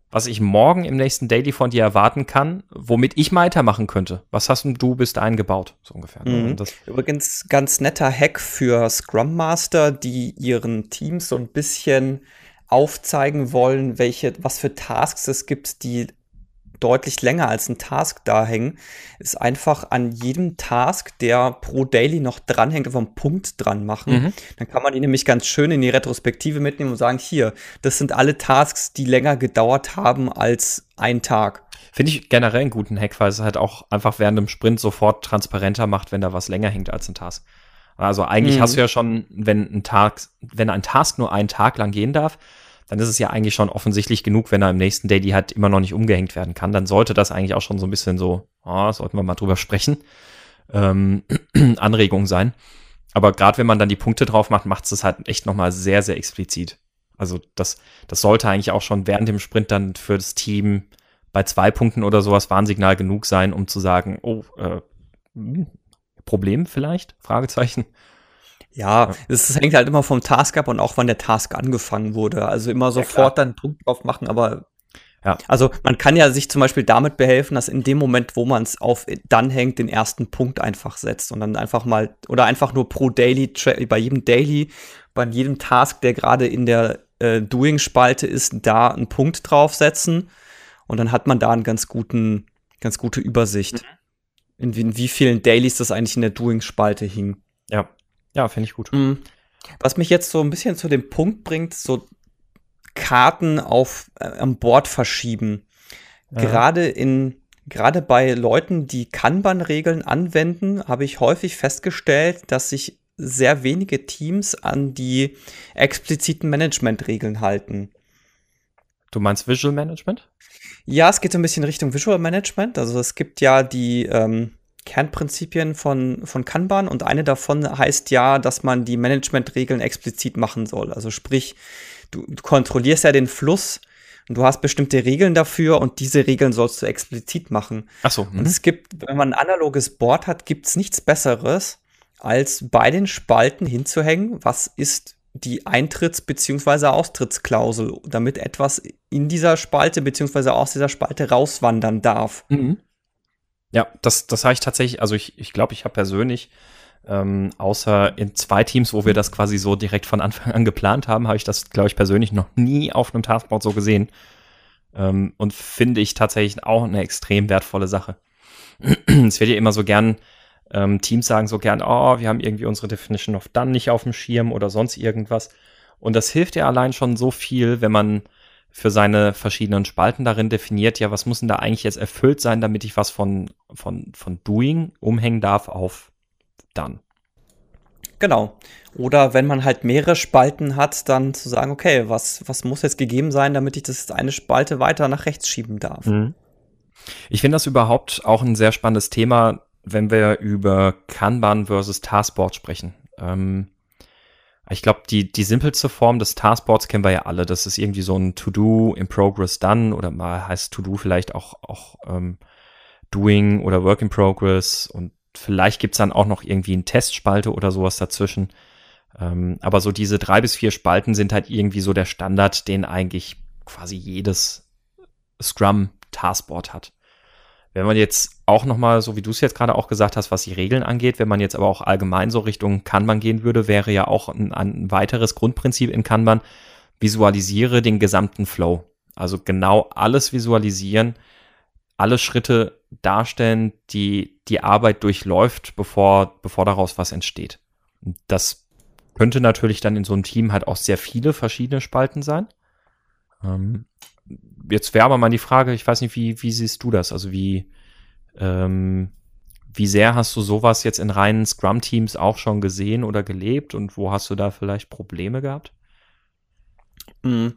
was ich morgen im nächsten Daily von dir erwarten kann, womit ich weitermachen könnte? Was hast du bis dahin gebaut, so ungefähr? Mhm. Übrigens ganz netter Hack für Scrum Master, die ihren Teams so ein bisschen aufzeigen wollen, welche, was für Tasks es gibt, die deutlich länger als ein Task da hängen, ist einfach an jedem Task, der pro Daily noch dranhängt, einfach einen Punkt dran machen. Mhm. Dann kann man ihn nämlich ganz schön in die Retrospektive mitnehmen und sagen, hier, das sind alle Tasks, die länger gedauert haben als ein Tag. Finde ich generell einen guten Hack, weil es halt auch einfach während dem Sprint sofort transparenter macht, wenn da was länger hängt als ein Task. Also eigentlich mhm. hast du ja schon, wenn ein Tag, wenn ein Task nur einen Tag lang gehen darf, dann ist es ja eigentlich schon offensichtlich genug, wenn er im nächsten Daily halt immer noch nicht umgehängt werden kann. Dann sollte das eigentlich auch schon so ein bisschen so, oh, sollten wir mal drüber sprechen, ähm, Anregung sein. Aber gerade wenn man dann die Punkte drauf macht, macht es halt echt nochmal sehr, sehr explizit. Also das, das sollte eigentlich auch schon während dem Sprint dann für das Team bei zwei Punkten oder sowas Warnsignal genug sein, um zu sagen, oh, äh, hm, Problem vielleicht? Fragezeichen. Ja, es hängt halt immer vom Task ab und auch wann der Task angefangen wurde. Also immer sofort dann einen Punkt drauf machen, aber ja. Also man kann ja sich zum Beispiel damit behelfen, dass in dem Moment, wo man es auf dann hängt, den ersten Punkt einfach setzt und dann einfach mal oder einfach nur pro Daily, bei jedem Daily, bei jedem Task, der gerade in der äh, Doing-Spalte ist, da einen Punkt draufsetzen und dann hat man da einen ganz guten, ganz gute Übersicht, mhm. in, wie, in wie vielen Dailies das eigentlich in der Doing-Spalte hing. Ja. Ja, finde ich gut. Mhm. Was mich jetzt so ein bisschen zu dem Punkt bringt, so Karten auf äh, am Board verschieben. Ja. Gerade in gerade bei Leuten, die Kanban-Regeln anwenden, habe ich häufig festgestellt, dass sich sehr wenige Teams an die expliziten Management-Regeln halten. Du meinst Visual Management? Ja, es geht so ein bisschen Richtung Visual Management. Also es gibt ja die ähm, Kernprinzipien von, von Kanban und eine davon heißt ja, dass man die Managementregeln explizit machen soll. Also sprich, du, du kontrollierst ja den Fluss und du hast bestimmte Regeln dafür und diese Regeln sollst du explizit machen. Ach so. Und mhm. es gibt, wenn man ein analoges Board hat, gibt es nichts Besseres, als bei den Spalten hinzuhängen, was ist die Eintritts- bzw. Austrittsklausel, damit etwas in dieser Spalte bzw. aus dieser Spalte rauswandern darf. Mhm. Ja, das, das habe ich tatsächlich, also ich glaube, ich, glaub, ich habe persönlich, ähm, außer in zwei Teams, wo wir das quasi so direkt von Anfang an geplant haben, habe ich das, glaube ich, persönlich noch nie auf einem Taskboard so gesehen. Ähm, und finde ich tatsächlich auch eine extrem wertvolle Sache. es wird ja immer so gern, ähm, Teams sagen so gern, oh, wir haben irgendwie unsere Definition of Done nicht auf dem Schirm oder sonst irgendwas. Und das hilft ja allein schon so viel, wenn man für seine verschiedenen Spalten darin definiert, ja, was muss denn da eigentlich jetzt erfüllt sein, damit ich was von, von, von Doing umhängen darf auf Done. Genau. Oder wenn man halt mehrere Spalten hat, dann zu sagen, okay, was, was muss jetzt gegeben sein, damit ich das eine Spalte weiter nach rechts schieben darf. Mhm. Ich finde das überhaupt auch ein sehr spannendes Thema, wenn wir über Kanban versus Taskboard sprechen. Ähm, ich glaube, die, die simpelste Form des Taskboards kennen wir ja alle. Das ist irgendwie so ein To-Do in Progress Done oder mal heißt To-Do vielleicht auch, auch ähm, Doing oder Work in Progress und vielleicht gibt's dann auch noch irgendwie eine Testspalte oder sowas dazwischen. Ähm, aber so diese drei bis vier Spalten sind halt irgendwie so der Standard, den eigentlich quasi jedes Scrum Taskboard hat. Wenn man jetzt auch noch mal, so wie du es jetzt gerade auch gesagt hast, was die Regeln angeht, wenn man jetzt aber auch allgemein so Richtung Kanban gehen würde, wäre ja auch ein, ein weiteres Grundprinzip in Kanban, visualisiere den gesamten Flow. Also genau alles visualisieren, alle Schritte darstellen, die die Arbeit durchläuft, bevor, bevor daraus was entsteht. Das könnte natürlich dann in so einem Team halt auch sehr viele verschiedene Spalten sein. Ähm, jetzt wäre aber mal die Frage, ich weiß nicht, wie, wie siehst du das? Also wie, ähm, wie sehr hast du sowas jetzt in reinen Scrum-Teams auch schon gesehen oder gelebt und wo hast du da vielleicht Probleme gehabt? Mhm.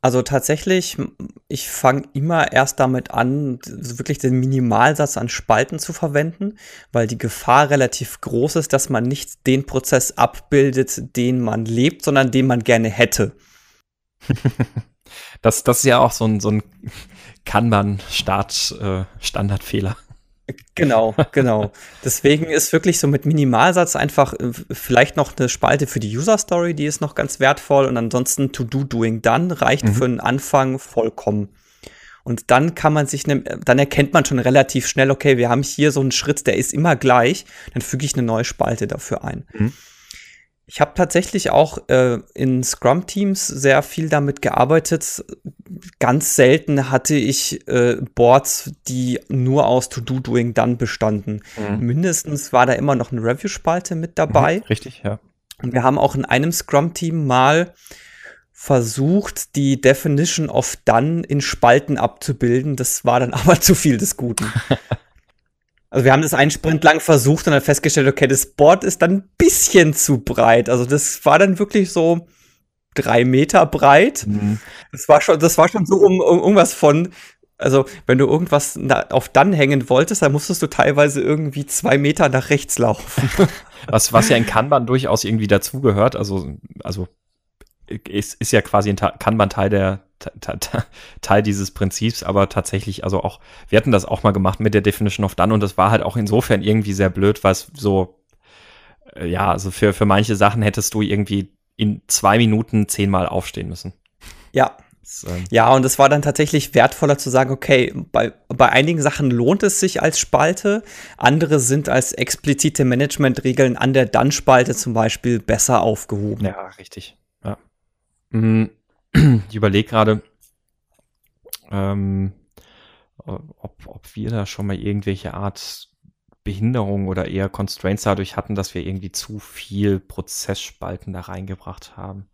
Also tatsächlich, ich fange immer erst damit an, wirklich den Minimalsatz an Spalten zu verwenden, weil die Gefahr relativ groß ist, dass man nicht den Prozess abbildet, den man lebt, sondern den man gerne hätte. Das, das ist ja auch so ein, so ein Kanban-Start-Standardfehler. Äh, genau, genau. Deswegen ist wirklich so mit Minimalsatz einfach äh, vielleicht noch eine Spalte für die User Story, die ist noch ganz wertvoll und ansonsten To Do Doing Done reicht mhm. für einen Anfang vollkommen. Und dann kann man sich, ne, dann erkennt man schon relativ schnell, okay, wir haben hier so einen Schritt, der ist immer gleich, dann füge ich eine neue Spalte dafür ein. Mhm. Ich habe tatsächlich auch äh, in Scrum-Teams sehr viel damit gearbeitet. Ganz selten hatte ich äh, Boards, die nur aus To-Do, Doing, Done bestanden. Mhm. Mindestens war da immer noch eine Review-Spalte mit dabei. Mhm, richtig, ja. Und wir haben auch in einem Scrum-Team mal versucht, die Definition of Done in Spalten abzubilden. Das war dann aber zu viel des Guten. Also wir haben das einen Sprint lang versucht und dann festgestellt, okay, das Board ist dann ein bisschen zu breit. Also das war dann wirklich so drei Meter breit. Mhm. Das war schon, das war schon so um, um irgendwas von, also wenn du irgendwas auf dann hängen wolltest, dann musstest du teilweise irgendwie zwei Meter nach rechts laufen. was, was ja in Kanban durchaus irgendwie dazugehört. Also, also ist, ist ja quasi ein Kanban-Teil der Teil dieses Prinzips, aber tatsächlich, also auch, wir hatten das auch mal gemacht mit der Definition of Done und das war halt auch insofern irgendwie sehr blöd, weil es so, äh, ja, also für, für manche Sachen hättest du irgendwie in zwei Minuten zehnmal aufstehen müssen. Ja. Ähm, ja, und es war dann tatsächlich wertvoller zu sagen, okay, bei, bei einigen Sachen lohnt es sich als Spalte, andere sind als explizite Managementregeln an der Dann-Spalte zum Beispiel besser aufgehoben. Ja, richtig. Mhm ich überlege gerade, ähm, ob, ob wir da schon mal irgendwelche Art Behinderung oder eher Constraints dadurch hatten, dass wir irgendwie zu viel Prozessspalten da reingebracht haben.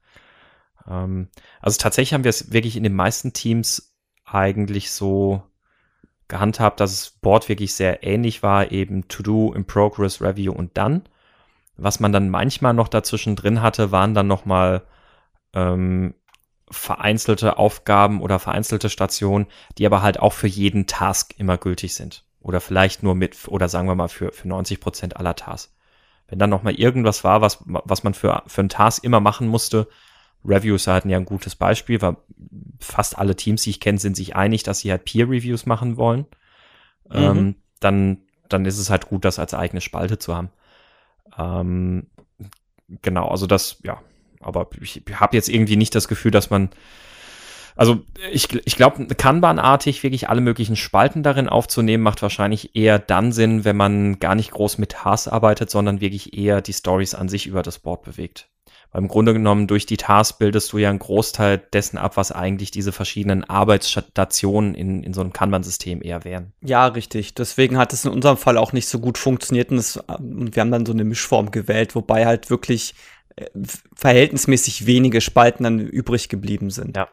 Ähm, also tatsächlich haben wir es wirklich in den meisten Teams eigentlich so gehandhabt, dass das Board wirklich sehr ähnlich war, eben To Do, In Progress, Review und Done. Was man dann manchmal noch dazwischen drin hatte, waren dann noch mal ähm, vereinzelte Aufgaben oder vereinzelte Stationen, die aber halt auch für jeden Task immer gültig sind. Oder vielleicht nur mit, oder sagen wir mal für, für 90 Prozent aller Tasks. Wenn dann nochmal irgendwas war, was, was man für, für einen Task immer machen musste, Reviews hatten ja ein gutes Beispiel, weil fast alle Teams, die ich kenne, sind sich einig, dass sie halt Peer-Reviews machen wollen. Mhm. Ähm, dann, dann ist es halt gut, das als eigene Spalte zu haben. Ähm, genau, also das, ja, aber ich habe jetzt irgendwie nicht das Gefühl, dass man also ich, ich glaube, Kanban-artig wirklich alle möglichen Spalten darin aufzunehmen, macht wahrscheinlich eher dann Sinn, wenn man gar nicht groß mit Tasks arbeitet, sondern wirklich eher die Stories an sich über das Board bewegt. Weil im Grunde genommen durch die Tasks bildest du ja einen Großteil dessen ab, was eigentlich diese verschiedenen Arbeitsstationen in, in so einem Kanban-System eher wären. Ja, richtig. Deswegen hat es in unserem Fall auch nicht so gut funktioniert und, es, und wir haben dann so eine Mischform gewählt, wobei halt wirklich verhältnismäßig wenige Spalten dann übrig geblieben sind. Ja.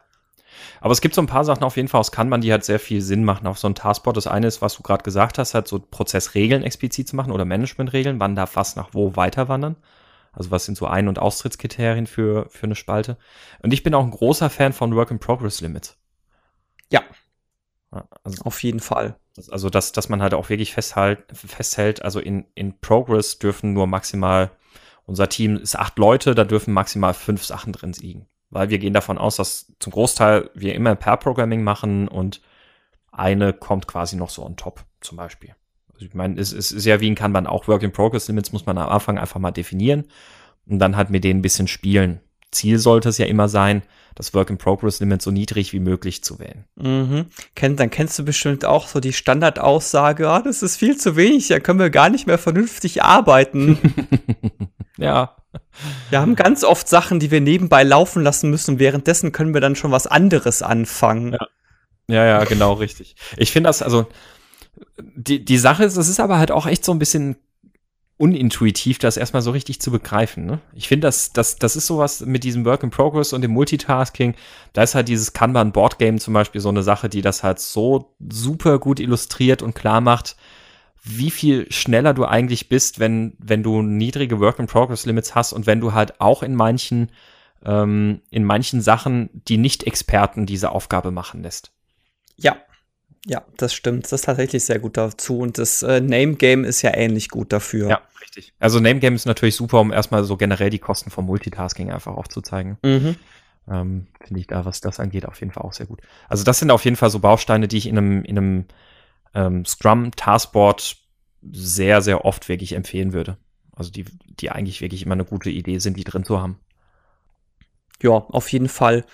Aber es gibt so ein paar Sachen auf jeden Fall aus Kanban, die halt sehr viel Sinn machen auf so ein Taskboard. Das eine ist, was du gerade gesagt hast, halt so Prozessregeln explizit zu machen oder Managementregeln, wann darf was nach wo weiter wandern. Also was sind so Ein- und Austrittskriterien für, für eine Spalte. Und ich bin auch ein großer Fan von Work-in-Progress-Limits. Ja. Also, Auf jeden Fall. Also, dass, dass man halt auch wirklich festhält, festhält, also in, in Progress dürfen nur maximal, unser Team ist acht Leute, da dürfen maximal fünf Sachen drin liegen. Weil wir gehen davon aus, dass zum Großteil wir immer Pair-Programming machen und eine kommt quasi noch so on top, zum Beispiel. Also ich meine, es, es ist ja wie ein Kanban auch Work-in-Progress-Limits muss man am Anfang einfach mal definieren und dann halt mit denen ein bisschen spielen. Ziel sollte es ja immer sein, das Work-in-Progress-Limit so niedrig wie möglich zu wählen. Mhm. Kennt, dann kennst du bestimmt auch so die Standardaussage, ah, das ist viel zu wenig, da können wir gar nicht mehr vernünftig arbeiten. ja. Wir haben ganz oft Sachen, die wir nebenbei laufen lassen müssen. Währenddessen können wir dann schon was anderes anfangen. Ja, ja, ja genau, richtig. Ich finde das, also, die, die Sache ist, es ist aber halt auch echt so ein bisschen unintuitiv, das erstmal so richtig zu begreifen. Ne? Ich finde, das, das, das ist sowas mit diesem Work in Progress und dem Multitasking. Da ist halt dieses Kanban Board Game zum Beispiel so eine Sache, die das halt so super gut illustriert und klar macht, wie viel schneller du eigentlich bist, wenn, wenn du niedrige Work in Progress Limits hast und wenn du halt auch in manchen, ähm, in manchen Sachen die Nicht-Experten diese Aufgabe machen lässt. Ja, ja, das stimmt. Das ist tatsächlich sehr gut dazu. Und das äh, Name Game ist ja ähnlich gut dafür. Ja, richtig. Also Name Game ist natürlich super, um erstmal so generell die Kosten vom Multitasking einfach aufzuzeigen. Mhm. Ähm, Finde ich da, was das angeht, auf jeden Fall auch sehr gut. Also das sind auf jeden Fall so Bausteine, die ich in einem, in einem ähm, Scrum Taskboard sehr, sehr oft wirklich empfehlen würde. Also die, die eigentlich wirklich immer eine gute Idee sind, die drin zu haben. Ja, auf jeden Fall.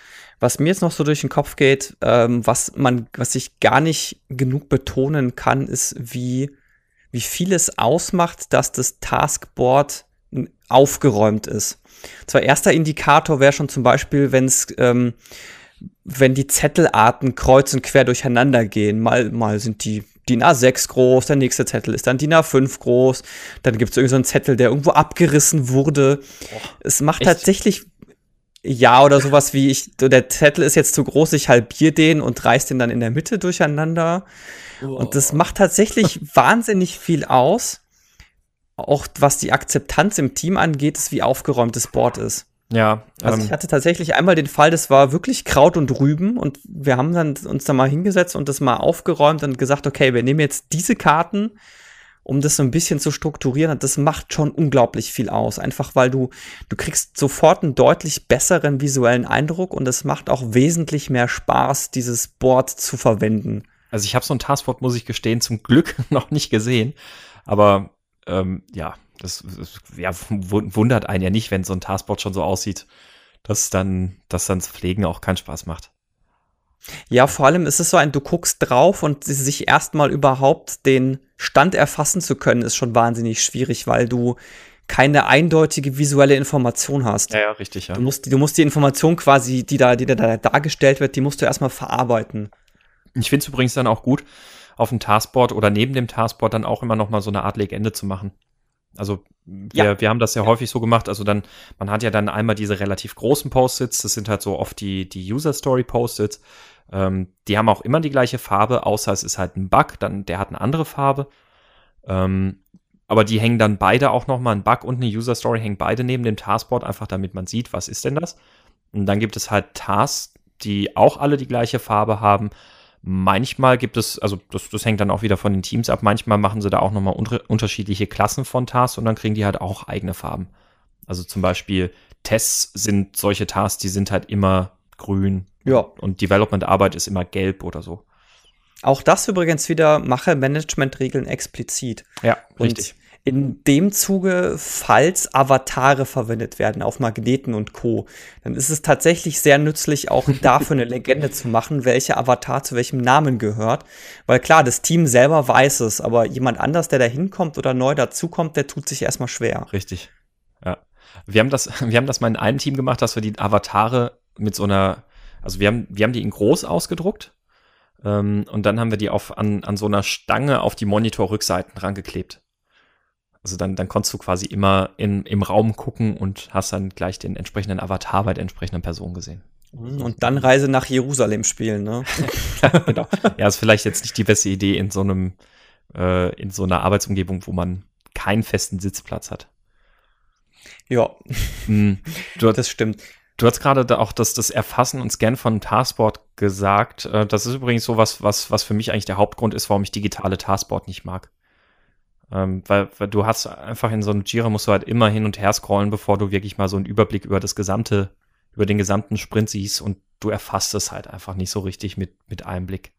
Was mir jetzt noch so durch den Kopf geht, ähm, was man, was ich gar nicht genug betonen kann, ist, wie, wie viel es ausmacht, dass das Taskboard aufgeräumt ist. Zwar erster Indikator wäre schon zum Beispiel, wenn es ähm, wenn die Zettelarten kreuz und quer durcheinander gehen. Mal, mal sind die DIN A6 groß, der nächste Zettel ist dann DIN A5 groß, dann gibt es irgendeinen so Zettel, der irgendwo abgerissen wurde. Oh, es macht echt? tatsächlich ja, oder sowas wie ich, der Zettel ist jetzt zu groß, ich halbiere den und reiß den dann in der Mitte durcheinander. Oh. Und das macht tatsächlich wahnsinnig viel aus. Auch was die Akzeptanz im Team angeht, ist, wie aufgeräumt das Board ist. Ja. Also ähm, ich hatte tatsächlich einmal den Fall, das war wirklich Kraut und Rüben und wir haben dann uns da mal hingesetzt und das mal aufgeräumt und gesagt, okay, wir nehmen jetzt diese Karten um das so ein bisschen zu strukturieren. Und das macht schon unglaublich viel aus. Einfach weil du, du kriegst sofort einen deutlich besseren visuellen Eindruck und es macht auch wesentlich mehr Spaß, dieses Board zu verwenden. Also ich habe so ein Taskboard, muss ich gestehen, zum Glück noch nicht gesehen. Aber ähm, ja, das, das ja, wundert einen ja nicht, wenn so ein Taskboard schon so aussieht, dass dann, dass dann das Pflegen auch keinen Spaß macht. Ja, vor allem ist es so ein, du guckst drauf und sich erstmal überhaupt den Stand erfassen zu können, ist schon wahnsinnig schwierig, weil du keine eindeutige visuelle Information hast. Ja, ja, richtig, ja. Du musst, du musst die Information quasi, die da, die da dargestellt wird, die musst du erstmal verarbeiten. Ich finde es übrigens dann auch gut, auf dem Taskboard oder neben dem Taskboard dann auch immer noch mal so eine Art Legende zu machen. Also wir, ja. wir haben das ja, ja, häufig so gemacht. Also dann, man hat ja dann einmal diese relativ großen Post-its, das sind halt so oft die, die User-Story-Post-its. Ähm, die haben auch immer die gleiche Farbe, außer es ist halt ein Bug, dann der hat eine andere Farbe. Ähm, aber die hängen dann beide auch nochmal, ein Bug und eine User Story hängen beide neben dem Taskboard, einfach damit man sieht, was ist denn das. Und dann gibt es halt Tasks, die auch alle die gleiche Farbe haben. Manchmal gibt es, also das, das hängt dann auch wieder von den Teams ab, manchmal machen sie da auch nochmal unter, unterschiedliche Klassen von Tasks und dann kriegen die halt auch eigene Farben. Also zum Beispiel Tests sind solche Tasks, die sind halt immer grün. Ja. Und Development-Arbeit ist immer gelb oder so. Auch das übrigens wieder mache Management-Regeln explizit. Ja, richtig. Und in dem Zuge, falls Avatare verwendet werden auf Magneten und Co., dann ist es tatsächlich sehr nützlich, auch dafür eine Legende zu machen, welcher Avatar zu welchem Namen gehört. Weil klar, das Team selber weiß es, aber jemand anders, der da hinkommt oder neu dazukommt, der tut sich erstmal schwer. Richtig. Ja. Wir haben das, wir haben das mal in einem Team gemacht, dass wir die Avatare mit so einer, also wir haben, wir haben die in groß ausgedruckt ähm, und dann haben wir die auf, an, an so einer Stange auf die Monitorrückseiten rangeklebt. Also dann, dann konntest du quasi immer in, im Raum gucken und hast dann gleich den entsprechenden Avatar bei der entsprechenden Person gesehen. Mhm, und dann Reise nach Jerusalem spielen, ne? genau. Ja, ist vielleicht jetzt nicht die beste Idee in so einem, äh, in so einer Arbeitsumgebung, wo man keinen festen Sitzplatz hat. Ja, mhm. du, das stimmt. Du hast gerade auch das, das Erfassen und Scannen von Taskboard gesagt. Äh, das ist übrigens so was, was, was für mich eigentlich der Hauptgrund ist, warum ich digitale Taskboard nicht mag. Ähm, weil, weil du hast einfach in so einem Jira musst du halt immer hin und her scrollen, bevor du wirklich mal so einen Überblick über das gesamte, über den gesamten Sprint siehst und du erfasst es halt einfach nicht so richtig mit, mit einem Blick.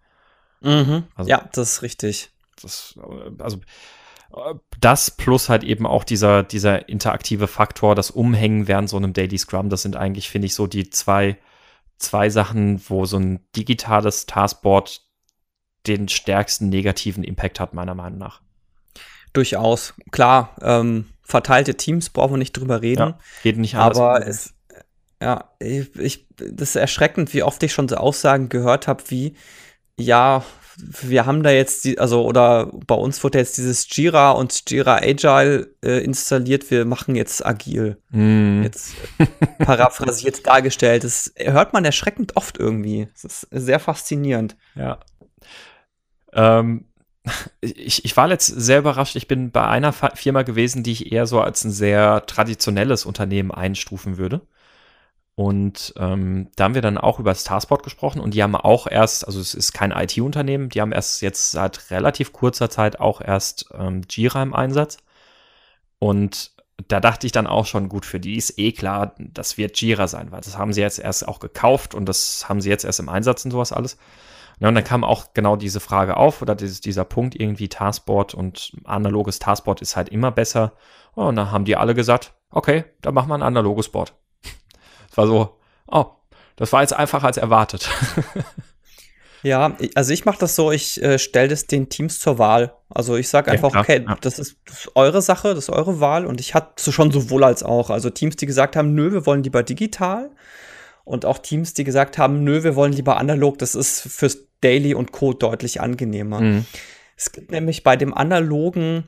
Mhm. Also, ja, das ist richtig. Das, äh, also das plus halt eben auch dieser, dieser interaktive Faktor, das Umhängen während so einem Daily Scrum, das sind eigentlich, finde ich, so die zwei, zwei Sachen, wo so ein digitales Taskboard den stärksten negativen Impact hat, meiner Meinung nach. Durchaus. Klar, ähm, verteilte Teams brauchen wir nicht drüber reden. Ja, geht nicht anders. Aber es, ja, ich, ich, das ist erschreckend, wie oft ich schon so Aussagen gehört habe, wie, ja, wir haben da jetzt die, also oder bei uns wurde jetzt dieses Jira und Jira Agile äh, installiert. Wir machen jetzt agil. Mm. Jetzt äh, paraphrasiert dargestellt. Das hört man erschreckend oft irgendwie. Das ist sehr faszinierend. Ja. Ähm, ich, ich war letzt sehr überrascht. Ich bin bei einer Firma gewesen, die ich eher so als ein sehr traditionelles Unternehmen einstufen würde. Und ähm, da haben wir dann auch über das Taskboard gesprochen und die haben auch erst, also es ist kein IT-Unternehmen, die haben erst jetzt seit relativ kurzer Zeit auch erst ähm, Jira im Einsatz. Und da dachte ich dann auch schon, gut, für die ist eh klar, das wird Jira sein, weil das haben sie jetzt erst auch gekauft und das haben sie jetzt erst im Einsatz und sowas alles. Ja, und dann kam auch genau diese Frage auf oder dieses, dieser Punkt irgendwie Taskboard und analoges Taskboard ist halt immer besser. und dann haben die alle gesagt, okay, dann machen wir ein analoges Board. Es war so, oh, das war jetzt einfacher als erwartet. Ja, also ich mache das so, ich äh, stelle das den Teams zur Wahl. Also ich sage einfach, ja, okay, ja. das, ist, das, ist, eure Sache, das ist eure Wahl. Und ich hatte schon sowohl als auch. Also Teams, die gesagt haben, nö, wir wollen lieber digital. Und auch Teams, die gesagt haben, nö, wir wollen lieber analog. Das ist fürs Daily und Code deutlich angenehmer. Mhm. Es gibt nämlich bei dem analogen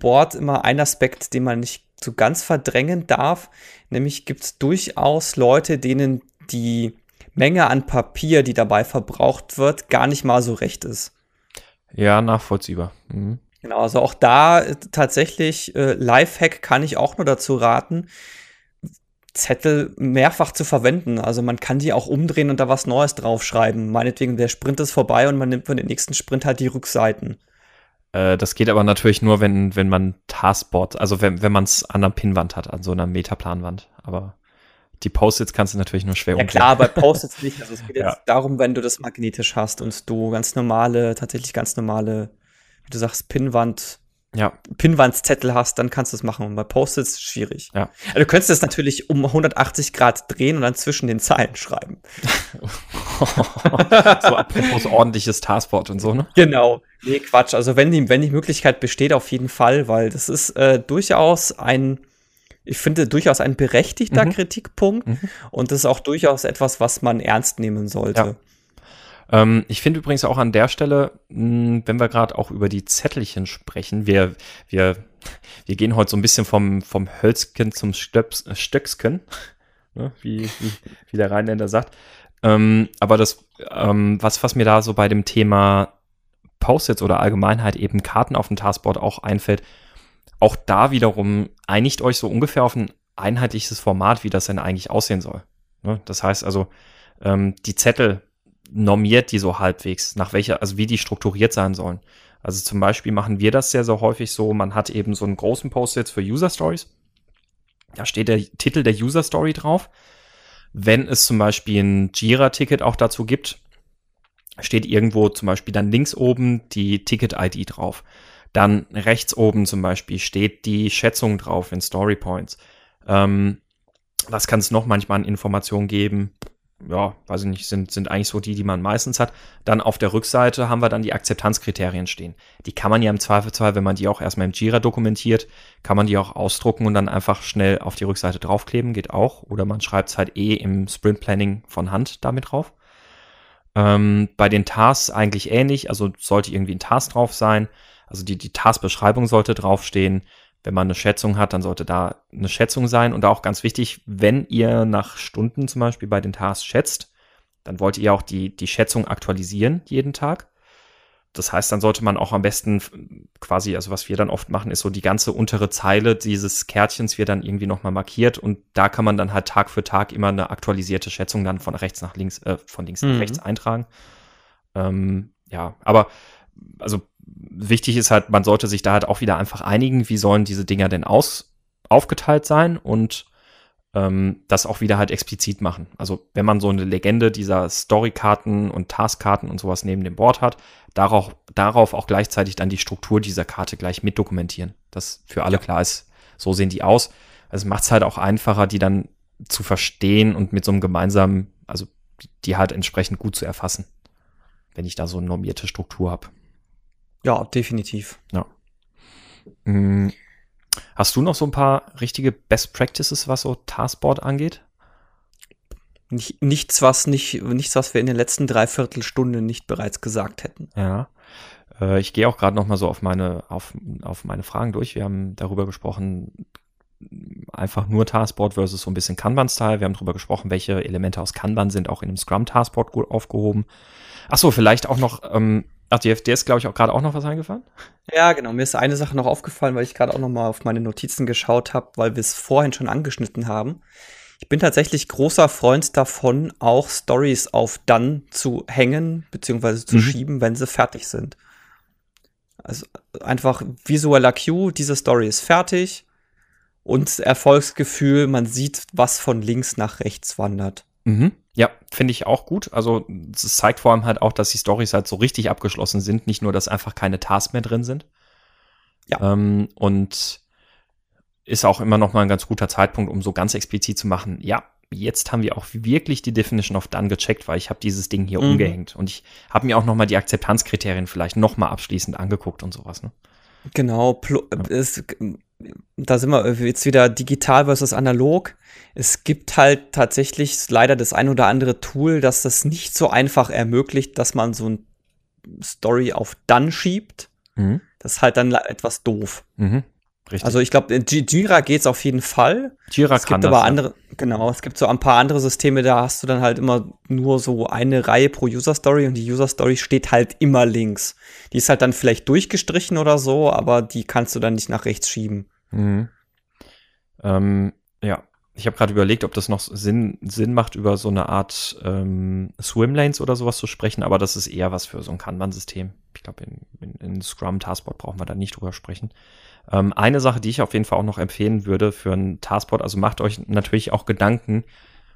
Board immer einen Aspekt, den man nicht so ganz verdrängen darf. Nämlich gibt es durchaus Leute, denen die Menge an Papier, die dabei verbraucht wird, gar nicht mal so recht ist. Ja, nachvollziehbar. Mhm. Genau, also auch da äh, tatsächlich äh, Lifehack kann ich auch nur dazu raten, Zettel mehrfach zu verwenden. Also man kann die auch umdrehen und da was Neues draufschreiben. Meinetwegen, der Sprint ist vorbei und man nimmt für den nächsten Sprint halt die Rückseiten. Äh, das geht aber natürlich nur, wenn, wenn man Taskboard, also wenn, wenn man es an einer Pinnwand hat, an so einer Metaplanwand. Aber die Post-its kannst du natürlich nur schwer Ja klar, bei Post-its nicht. Also es geht ja. jetzt darum, wenn du das magnetisch hast und du ganz normale, tatsächlich ganz normale, wie du sagst, Pinnwand ja. Pinnwandzettel hast, dann kannst du es machen. Und bei Post-its schwierig. Ja. Also du könntest es natürlich um 180 Grad drehen und dann zwischen den Zeilen schreiben. so apropos ordentliches Taskboard und so, ne? Genau. Nee, Quatsch. Also wenn die, wenn die Möglichkeit besteht, auf jeden Fall, weil das ist äh, durchaus ein, ich finde, durchaus ein berechtigter mhm. Kritikpunkt. Mhm. Und das ist auch durchaus etwas, was man ernst nehmen sollte. Ja. Ähm, ich finde übrigens auch an der Stelle, mh, hm, wenn wir gerade auch über die Zettelchen sprechen, wir, wir, wir gehen heute so ein bisschen vom, vom Hölzken zum Stöps, äh, Stöcksken, ne? wie, wie, wie der Rheinländer sagt. Ähm, aber das, ähm, was, was mir da so bei dem Thema Post-its oder Allgemeinheit eben Karten auf dem Taskboard auch einfällt, auch da wiederum einigt euch so ungefähr auf ein einheitliches Format, wie das denn eigentlich aussehen soll. Ne? Das heißt also, ähm, die Zettel normiert die so halbwegs, nach welcher, also wie die strukturiert sein sollen. Also zum Beispiel machen wir das sehr, sehr häufig so, man hat eben so einen großen Post-it für User Stories. Da steht der Titel der User Story drauf. Wenn es zum Beispiel ein Jira-Ticket auch dazu gibt, steht irgendwo zum Beispiel dann links oben die Ticket-ID drauf. Dann rechts oben zum Beispiel steht die Schätzung drauf in Story Points. Ähm, was kann es noch manchmal an Informationen geben? Ja, weiß ich nicht, sind, sind eigentlich so die, die man meistens hat. Dann auf der Rückseite haben wir dann die Akzeptanzkriterien stehen. Die kann man ja im Zweifelsfall, wenn man die auch erstmal im Jira dokumentiert, kann man die auch ausdrucken und dann einfach schnell auf die Rückseite draufkleben, geht auch. Oder man schreibt es halt eh im Sprint Planning von Hand damit drauf. Ähm, bei den Tasks eigentlich ähnlich, also sollte irgendwie ein Task drauf sein. Also die, die Task-Beschreibung sollte draufstehen. Wenn man eine Schätzung hat, dann sollte da eine Schätzung sein. Und auch ganz wichtig, wenn ihr nach Stunden zum Beispiel bei den Tasks schätzt, dann wollt ihr auch die, die Schätzung aktualisieren jeden Tag. Das heißt, dann sollte man auch am besten quasi, also was wir dann oft machen, ist so die ganze untere Zeile dieses Kärtchens wird dann irgendwie nochmal markiert und da kann man dann halt Tag für Tag immer eine aktualisierte Schätzung dann von rechts nach links, äh, von links mhm. nach rechts eintragen. Ähm, ja, aber also wichtig ist halt, man sollte sich da halt auch wieder einfach einigen, wie sollen diese Dinger denn aus, aufgeteilt sein und ähm, das auch wieder halt explizit machen. Also wenn man so eine Legende dieser Storykarten und Taskkarten und sowas neben dem Board hat, darauf, darauf auch gleichzeitig dann die Struktur dieser Karte gleich mit dokumentieren, dass für alle ja. klar ist, so sehen die aus. Also macht es halt auch einfacher, die dann zu verstehen und mit so einem gemeinsamen, also die halt entsprechend gut zu erfassen, wenn ich da so eine normierte Struktur habe. Ja, definitiv. Ja. Mhm. Hast du noch so ein paar richtige Best Practices, was so Taskboard angeht? Nicht, nichts, was nicht, nichts, was wir in den letzten Dreiviertelstunden nicht bereits gesagt hätten. Ja. Äh, ich gehe auch gerade noch mal so auf meine, auf, auf meine Fragen durch. Wir haben darüber gesprochen, einfach nur Taskboard versus so ein bisschen Kanban-Style. Wir haben darüber gesprochen, welche Elemente aus Kanban sind auch in einem Scrum-Taskboard gut aufgehoben. Ach so, vielleicht auch noch ähm, Ach, dir ist, glaube ich, auch gerade auch noch was eingefallen? Ja, genau. Mir ist eine Sache noch aufgefallen, weil ich gerade auch noch mal auf meine Notizen geschaut habe, weil wir es vorhin schon angeschnitten haben. Ich bin tatsächlich großer Freund davon, auch Stories auf dann zu hängen, beziehungsweise zu mhm. schieben, wenn sie fertig sind. Also einfach visueller Cue, diese Story ist fertig und Erfolgsgefühl, man sieht, was von links nach rechts wandert. Mhm. Ja, finde ich auch gut. Also es zeigt vor allem halt auch, dass die Stories halt so richtig abgeschlossen sind, nicht nur, dass einfach keine Tasks mehr drin sind. Ja. Ähm, und ist auch immer noch mal ein ganz guter Zeitpunkt, um so ganz explizit zu machen, ja, jetzt haben wir auch wirklich die Definition of Done gecheckt, weil ich habe dieses Ding hier mhm. umgehängt und ich habe mir auch noch mal die Akzeptanzkriterien vielleicht noch mal abschließend angeguckt und sowas. Ne? Genau, es, da sind wir jetzt wieder digital versus analog. Es gibt halt tatsächlich leider das ein oder andere Tool, das das nicht so einfach ermöglicht, dass man so ein Story auf dann schiebt. Mhm. Das ist halt dann etwas doof. Mhm. Richtig. Also ich glaube, in Jira geht's auf jeden Fall. Jira es kann gibt aber das, andere, ja. genau, es gibt so ein paar andere Systeme, da hast du dann halt immer nur so eine Reihe pro User Story und die User Story steht halt immer links. Die ist halt dann vielleicht durchgestrichen oder so, aber die kannst du dann nicht nach rechts schieben. Mhm. Ähm, ja, ich habe gerade überlegt, ob das noch Sinn, Sinn macht, über so eine Art ähm, Swimlanes oder sowas zu sprechen, aber das ist eher was für so ein Kanban-System. Ich glaube, in, in, in Scrum Taskboard brauchen wir da nicht drüber sprechen. Ähm, eine Sache, die ich auf jeden Fall auch noch empfehlen würde für ein Taskboard, also macht euch natürlich auch Gedanken,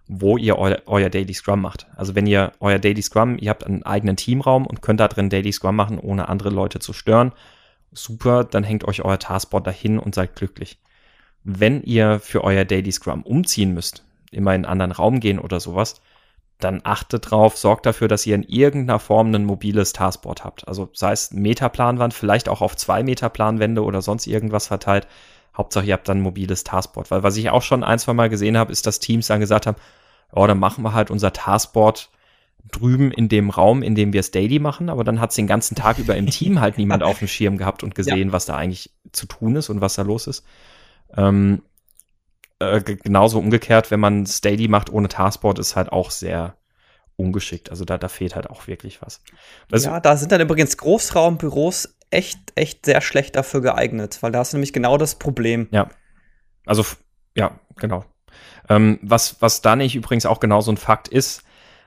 wo ihr eu euer Daily Scrum macht. Also wenn ihr euer Daily Scrum, ihr habt einen eigenen Teamraum und könnt da drin Daily Scrum machen, ohne andere Leute zu stören, super, dann hängt euch euer Taskboard dahin und seid glücklich. Wenn ihr für euer Daily Scrum umziehen müsst, immer in einen anderen Raum gehen oder sowas, dann achtet drauf, sorgt dafür, dass ihr in irgendeiner Form ein mobiles Taskboard habt. Also sei es Metaplanwand, vielleicht auch auf zwei Meter Planwände oder sonst irgendwas verteilt. Hauptsache, ihr habt dann ein mobiles Taskboard. Weil was ich auch schon ein, zwei Mal gesehen habe, ist, dass Teams dann gesagt haben, oh, dann machen wir halt unser Taskboard drüben in dem Raum, in dem wir es daily machen, aber dann hat es den ganzen Tag über im Team halt niemand auf dem Schirm gehabt und gesehen, ja. was da eigentlich zu tun ist und was da los ist. Ähm, äh, genauso umgekehrt, wenn man daily macht ohne Taskboard, ist halt auch sehr ungeschickt. Also da, da fehlt halt auch wirklich was. Also, ja, da sind dann übrigens Großraumbüros echt, echt sehr schlecht dafür geeignet, weil da hast du nämlich genau das Problem. Ja. Also, ja, genau. Ähm, was, was da nicht übrigens auch genau so ein Fakt ist,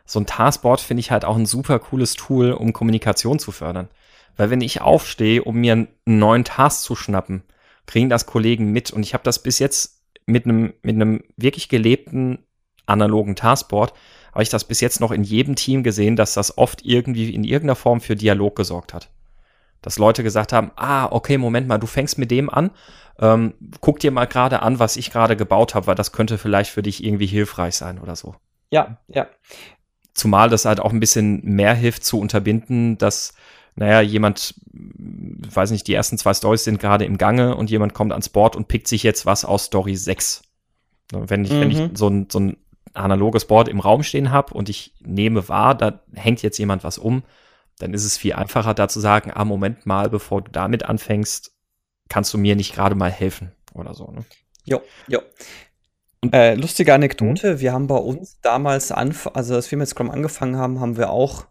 so ein Taskboard finde ich halt auch ein super cooles Tool, um Kommunikation zu fördern. Weil wenn ich aufstehe, um mir einen neuen Task zu schnappen, kriegen das Kollegen mit. Und ich habe das bis jetzt mit einem, mit einem wirklich gelebten analogen Taskboard habe ich das bis jetzt noch in jedem Team gesehen, dass das oft irgendwie in irgendeiner Form für Dialog gesorgt hat. Dass Leute gesagt haben, ah, okay, Moment mal, du fängst mit dem an, ähm, guck dir mal gerade an, was ich gerade gebaut habe, weil das könnte vielleicht für dich irgendwie hilfreich sein oder so. Ja, ja. Zumal das halt auch ein bisschen mehr hilft zu unterbinden, dass naja, jemand, weiß nicht, die ersten zwei Stories sind gerade im Gange und jemand kommt ans Board und pickt sich jetzt was aus Story 6. Wenn ich, mhm. wenn ich so ein, so ein analoges Board im Raum stehen habe und ich nehme wahr, da hängt jetzt jemand was um, dann ist es viel einfacher da zu sagen, ah, Moment mal, bevor du damit anfängst, kannst du mir nicht gerade mal helfen oder so. Ne? Jo, jo. Äh, lustige Anekdote, mhm. wir haben bei uns damals, also als wir mit Scrum angefangen haben, haben wir auch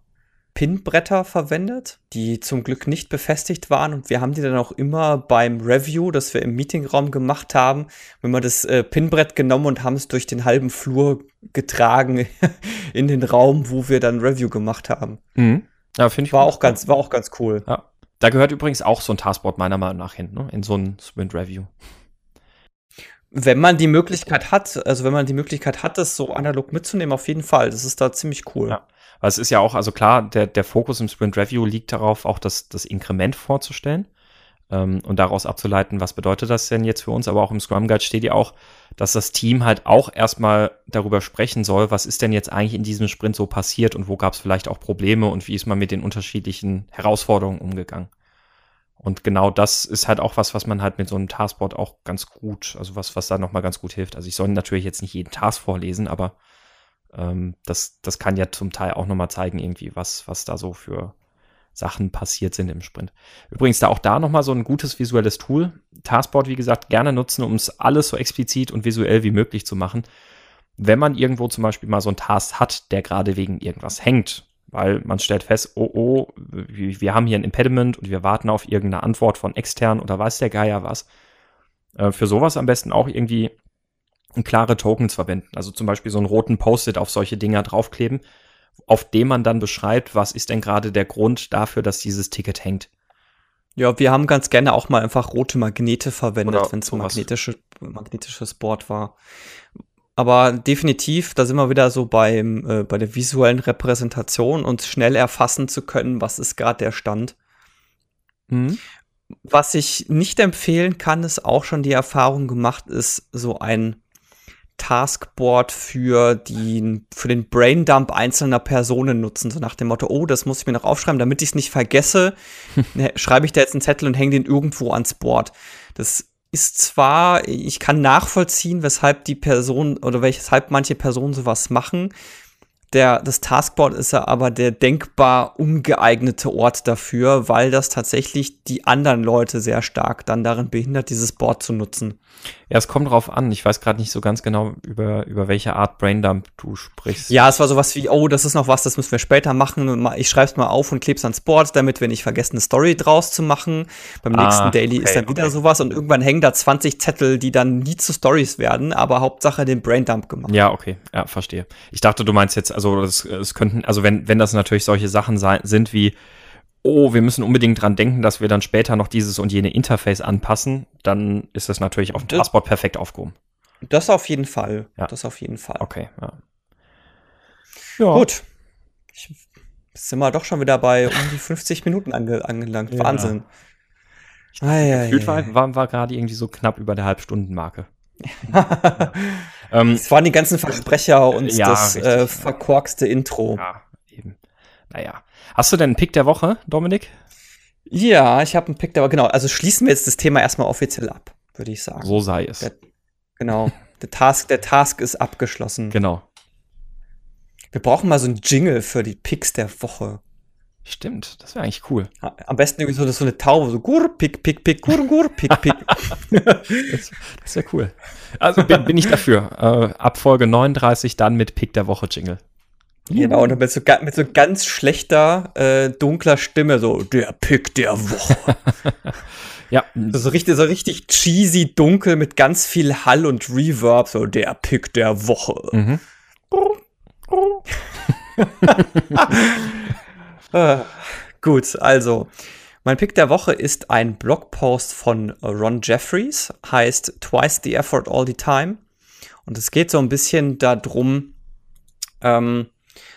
Pinbretter verwendet, die zum Glück nicht befestigt waren und wir haben die dann auch immer beim Review, das wir im Meetingraum gemacht haben, wenn wir das äh, Pinbrett genommen und haben es durch den halben Flur getragen in den Raum, wo wir dann Review gemacht haben. Mhm. Ja, finde ich war auch ganz war auch ganz cool. Ja. Da gehört übrigens auch so ein Taskboard meiner Meinung nach hin, ne? in so ein Sprint Review. Wenn man die Möglichkeit hat, also wenn man die Möglichkeit hat, das so analog mitzunehmen, auf jeden Fall. Das ist da ziemlich cool. Ja. Weil es ist ja auch, also klar, der, der Fokus im Sprint Review liegt darauf, auch das, das Inkrement vorzustellen ähm, und daraus abzuleiten, was bedeutet das denn jetzt für uns. Aber auch im Scrum Guide steht ja auch, dass das Team halt auch erstmal darüber sprechen soll, was ist denn jetzt eigentlich in diesem Sprint so passiert und wo gab es vielleicht auch Probleme und wie ist man mit den unterschiedlichen Herausforderungen umgegangen. Und genau das ist halt auch was, was man halt mit so einem Taskboard auch ganz gut, also was, was da nochmal ganz gut hilft. Also ich soll natürlich jetzt nicht jeden Task vorlesen, aber ähm, das, das kann ja zum Teil auch nochmal zeigen, irgendwie, was, was da so für Sachen passiert sind im Sprint. Übrigens, da auch da nochmal so ein gutes visuelles Tool. Taskboard, wie gesagt, gerne nutzen, um es alles so explizit und visuell wie möglich zu machen. Wenn man irgendwo zum Beispiel mal so einen Task hat, der gerade wegen irgendwas hängt, weil man stellt fest, oh, oh, wir haben hier ein Impediment und wir warten auf irgendeine Antwort von extern oder weiß der Geier was. Äh, für sowas am besten auch irgendwie klare Tokens verwenden. Also zum Beispiel so einen roten Post-it auf solche Dinger draufkleben, auf dem man dann beschreibt, was ist denn gerade der Grund dafür, dass dieses Ticket hängt. Ja, wir haben ganz gerne auch mal einfach rote Magnete verwendet, wenn es ein magnetische, magnetisches Board war. Aber definitiv, da sind wir wieder so beim, äh, bei der visuellen Repräsentation und schnell erfassen zu können, was ist gerade der Stand. Mhm. Was ich nicht empfehlen kann, ist auch schon die Erfahrung gemacht, ist so ein Taskboard für, die, für den Braindump einzelner Personen nutzen. So nach dem Motto, oh, das muss ich mir noch aufschreiben, damit ich es nicht vergesse, ne, schreibe ich da jetzt einen Zettel und hänge den irgendwo ans Board. Das ist zwar, ich kann nachvollziehen, weshalb die Person oder weshalb manche Personen sowas machen. Der, das Taskboard ist ja aber der denkbar ungeeignete Ort dafür, weil das tatsächlich die anderen Leute sehr stark dann darin behindert, dieses Board zu nutzen. Ja, es kommt drauf an. Ich weiß gerade nicht so ganz genau, über, über welche Art Braindump du sprichst. Ja, es war sowas wie, oh, das ist noch was, das müssen wir später machen. Ich schreibe es mal auf und kleb's ans Board, damit wir nicht vergessen, eine Story draus zu machen. Beim ah, nächsten Daily okay, ist dann wieder okay. sowas und irgendwann hängen da 20 Zettel, die dann nie zu Stories werden, aber Hauptsache den Braindump gemacht. Ja, okay. Ja, verstehe. Ich dachte, du meinst jetzt, also es könnten, also wenn, wenn das natürlich solche Sachen sein, sind wie, oh, wir müssen unbedingt dran denken, dass wir dann später noch dieses und jene Interface anpassen, dann ist das natürlich auf dem Passport perfekt aufgehoben. Das auf jeden Fall. Ja. Das auf jeden Fall. Okay, ja. ja. Gut. Ich, sind wir doch schon wieder bei um die 50 Minuten ange angelangt. Ja. Wahnsinn. Ah, Gefühlt war, war, war gerade irgendwie so knapp über der Halbstundenmarke. ähm, es waren die ganzen Versprecher und ja, das äh, verkorkste Intro. Ja, eben. Naja. Hast du denn einen Pick der Woche, Dominik? Ja, ich habe einen Pick der Woche. Genau, also schließen wir jetzt das Thema erstmal offiziell ab, würde ich sagen. So sei es. Der, genau. der, Task, der Task ist abgeschlossen. Genau. Wir brauchen mal so einen Jingle für die Picks der Woche. Stimmt, das wäre eigentlich cool. Am besten irgendwie so, so eine Taube, so gur, pick, pick, pick, gur, gur, pick, pick. das, das wäre cool. Also bin, bin ich dafür. Äh, ab Folge 39 dann mit Pick der Woche Jingle. Genau, und mit so, mit so ganz schlechter, äh, dunkler Stimme, so der Pick der Woche. ja. So richtig, so richtig cheesy dunkel mit ganz viel Hall und Reverb, so der Pick der Woche. Mhm. äh, gut, also, mein Pick der Woche ist ein Blogpost von Ron Jeffries, heißt Twice the Effort All the Time. Und es geht so ein bisschen darum, ähm,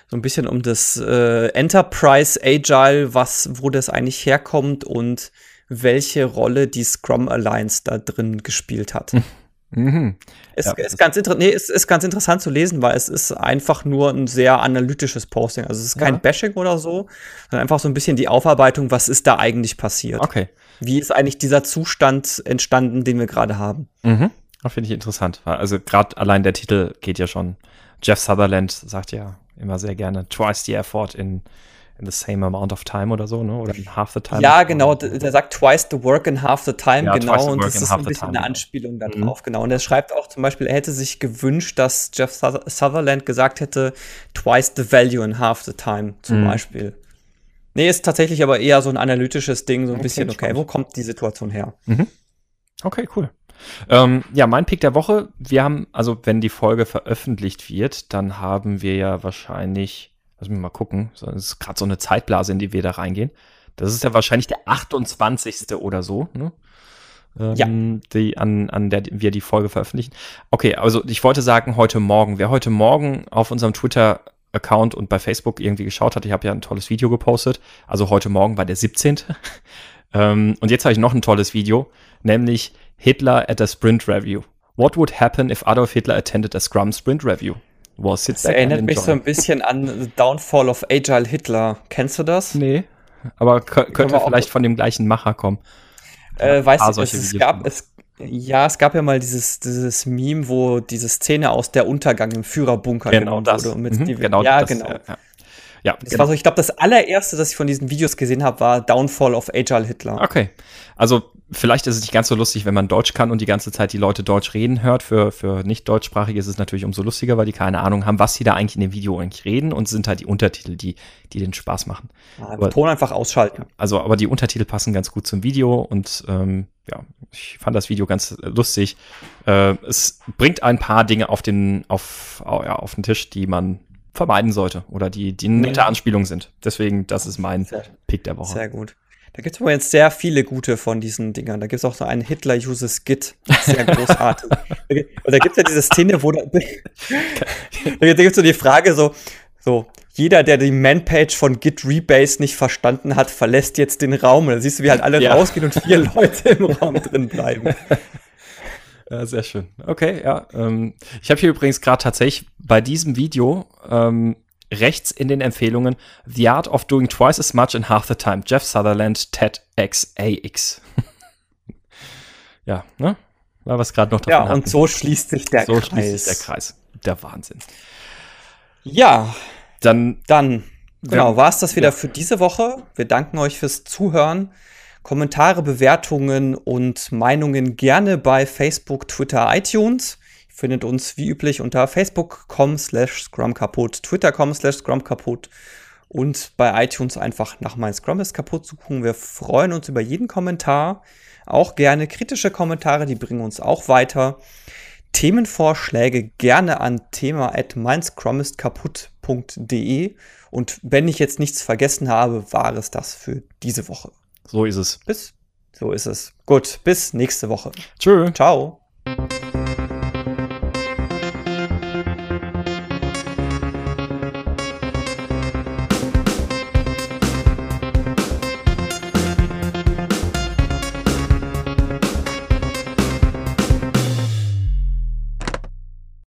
so ein bisschen um das äh, Enterprise Agile, was, wo das eigentlich herkommt und welche Rolle die Scrum Alliance da drin gespielt hat. Mhm. Es ja, ist, ganz nee, es ist ganz interessant zu lesen, weil es ist einfach nur ein sehr analytisches Posting. Also es ist kein ja. Bashing oder so, sondern einfach so ein bisschen die Aufarbeitung, was ist da eigentlich passiert. Okay. Wie ist eigentlich dieser Zustand entstanden, den wir gerade haben? Mhm. Das finde ich interessant. Also gerade allein der Titel geht ja schon. Jeff Sutherland sagt ja immer sehr gerne twice the effort in in the same amount of time oder so, ne? Oder in half the time. Ja, genau. Der sagt twice the work in half the time, ja, genau. Und das ist ein bisschen eine Anspielung darauf, mhm. genau. Und er schreibt auch zum Beispiel, er hätte sich gewünscht, dass Jeff Sutherland gesagt hätte, twice the value in half the time, zum mhm. Beispiel. Nee, ist tatsächlich aber eher so ein analytisches Ding, so ein okay, bisschen, okay, wo kommt die Situation her? Mhm. Okay, cool. Ähm, ja, mein Pick der Woche. Wir haben, also wenn die Folge veröffentlicht wird, dann haben wir ja wahrscheinlich Lass mich mal gucken. Das ist gerade so eine Zeitblase, in die wir da reingehen. Das ist ja wahrscheinlich der 28. oder so, ne? Ähm, ja. Die, an, an der wir die Folge veröffentlichen. Okay, also ich wollte sagen, heute Morgen. Wer heute Morgen auf unserem Twitter Account und bei Facebook irgendwie geschaut hat, ich habe ja ein tolles Video gepostet. Also heute Morgen war der 17. ähm, und jetzt habe ich noch ein tolles Video, nämlich Hitler at a Sprint Review. What would happen if Adolf Hitler attended a Scrum Sprint Review? Was das erinnert mich so ein bisschen an The Downfall of Agile Hitler. Kennst du das? Nee, aber könnte vielleicht von dem gleichen Macher kommen. Äh, weißt du, es, es gab, es, ja, es gab ja mal dieses, dieses Meme, wo diese Szene aus der Untergang im Führerbunker genau das. wurde. Mhm, genau ja, das, genau. Ja. Ja, das genau. war so, ich glaube, das allererste, das ich von diesen Videos gesehen habe, war Downfall of Agile Hitler. Okay. Also vielleicht ist es nicht ganz so lustig, wenn man Deutsch kann und die ganze Zeit die Leute Deutsch reden hört. Für, für nicht-deutschsprachige ist es natürlich umso lustiger, weil die keine Ahnung haben, was sie da eigentlich in dem Video eigentlich reden und sind halt die Untertitel, die, die den Spaß machen. Ja, aber, Ton einfach ausschalten. Also, aber die Untertitel passen ganz gut zum Video und ähm, ja, ich fand das Video ganz lustig. Äh, es bringt ein paar Dinge auf den, auf, ja, auf den Tisch, die man vermeiden sollte oder die, die nette Anspielungen sind. Deswegen, das ist mein sehr, Pick der Woche. Sehr gut. Da gibt es übrigens sehr viele gute von diesen Dingern. Da gibt es auch so einen Hitler uses Git. Sehr großartig. Und da gibt es ja diese Szene, wo da, da gibt es so die Frage so, so, jeder, der die Man-Page von Git Rebase nicht verstanden hat, verlässt jetzt den Raum. Und dann siehst du, wie halt alle ja. rausgehen und vier Leute im Raum drin bleiben. Ja, sehr schön. Okay, ja. Ähm, ich habe hier übrigens gerade tatsächlich bei diesem Video ähm, rechts in den Empfehlungen The Art of Doing Twice as Much in Half the Time. Jeff Sutherland, TEDxAX. ja, ne? War was gerade noch davon. Ja, und hatten. so schließt sich der so Kreis. So schließt sich der Kreis. Der Wahnsinn. Ja, dann, dann genau, war es das wieder ja. für diese Woche. Wir danken euch fürs Zuhören. Kommentare, Bewertungen und Meinungen gerne bei Facebook, Twitter, iTunes. Ihr findet uns wie üblich unter facebook.com slash scrum kaputt, twitter.com slash scrum kaputt und bei iTunes einfach nach mein Scrum ist kaputt suchen. Wir freuen uns über jeden Kommentar. Auch gerne kritische Kommentare, die bringen uns auch weiter. Themenvorschläge gerne an thema at kaputt.de. Und wenn ich jetzt nichts vergessen habe, war es das für diese Woche. So ist es. Bis. So ist es. Gut, bis nächste Woche. Tschö. Ciao.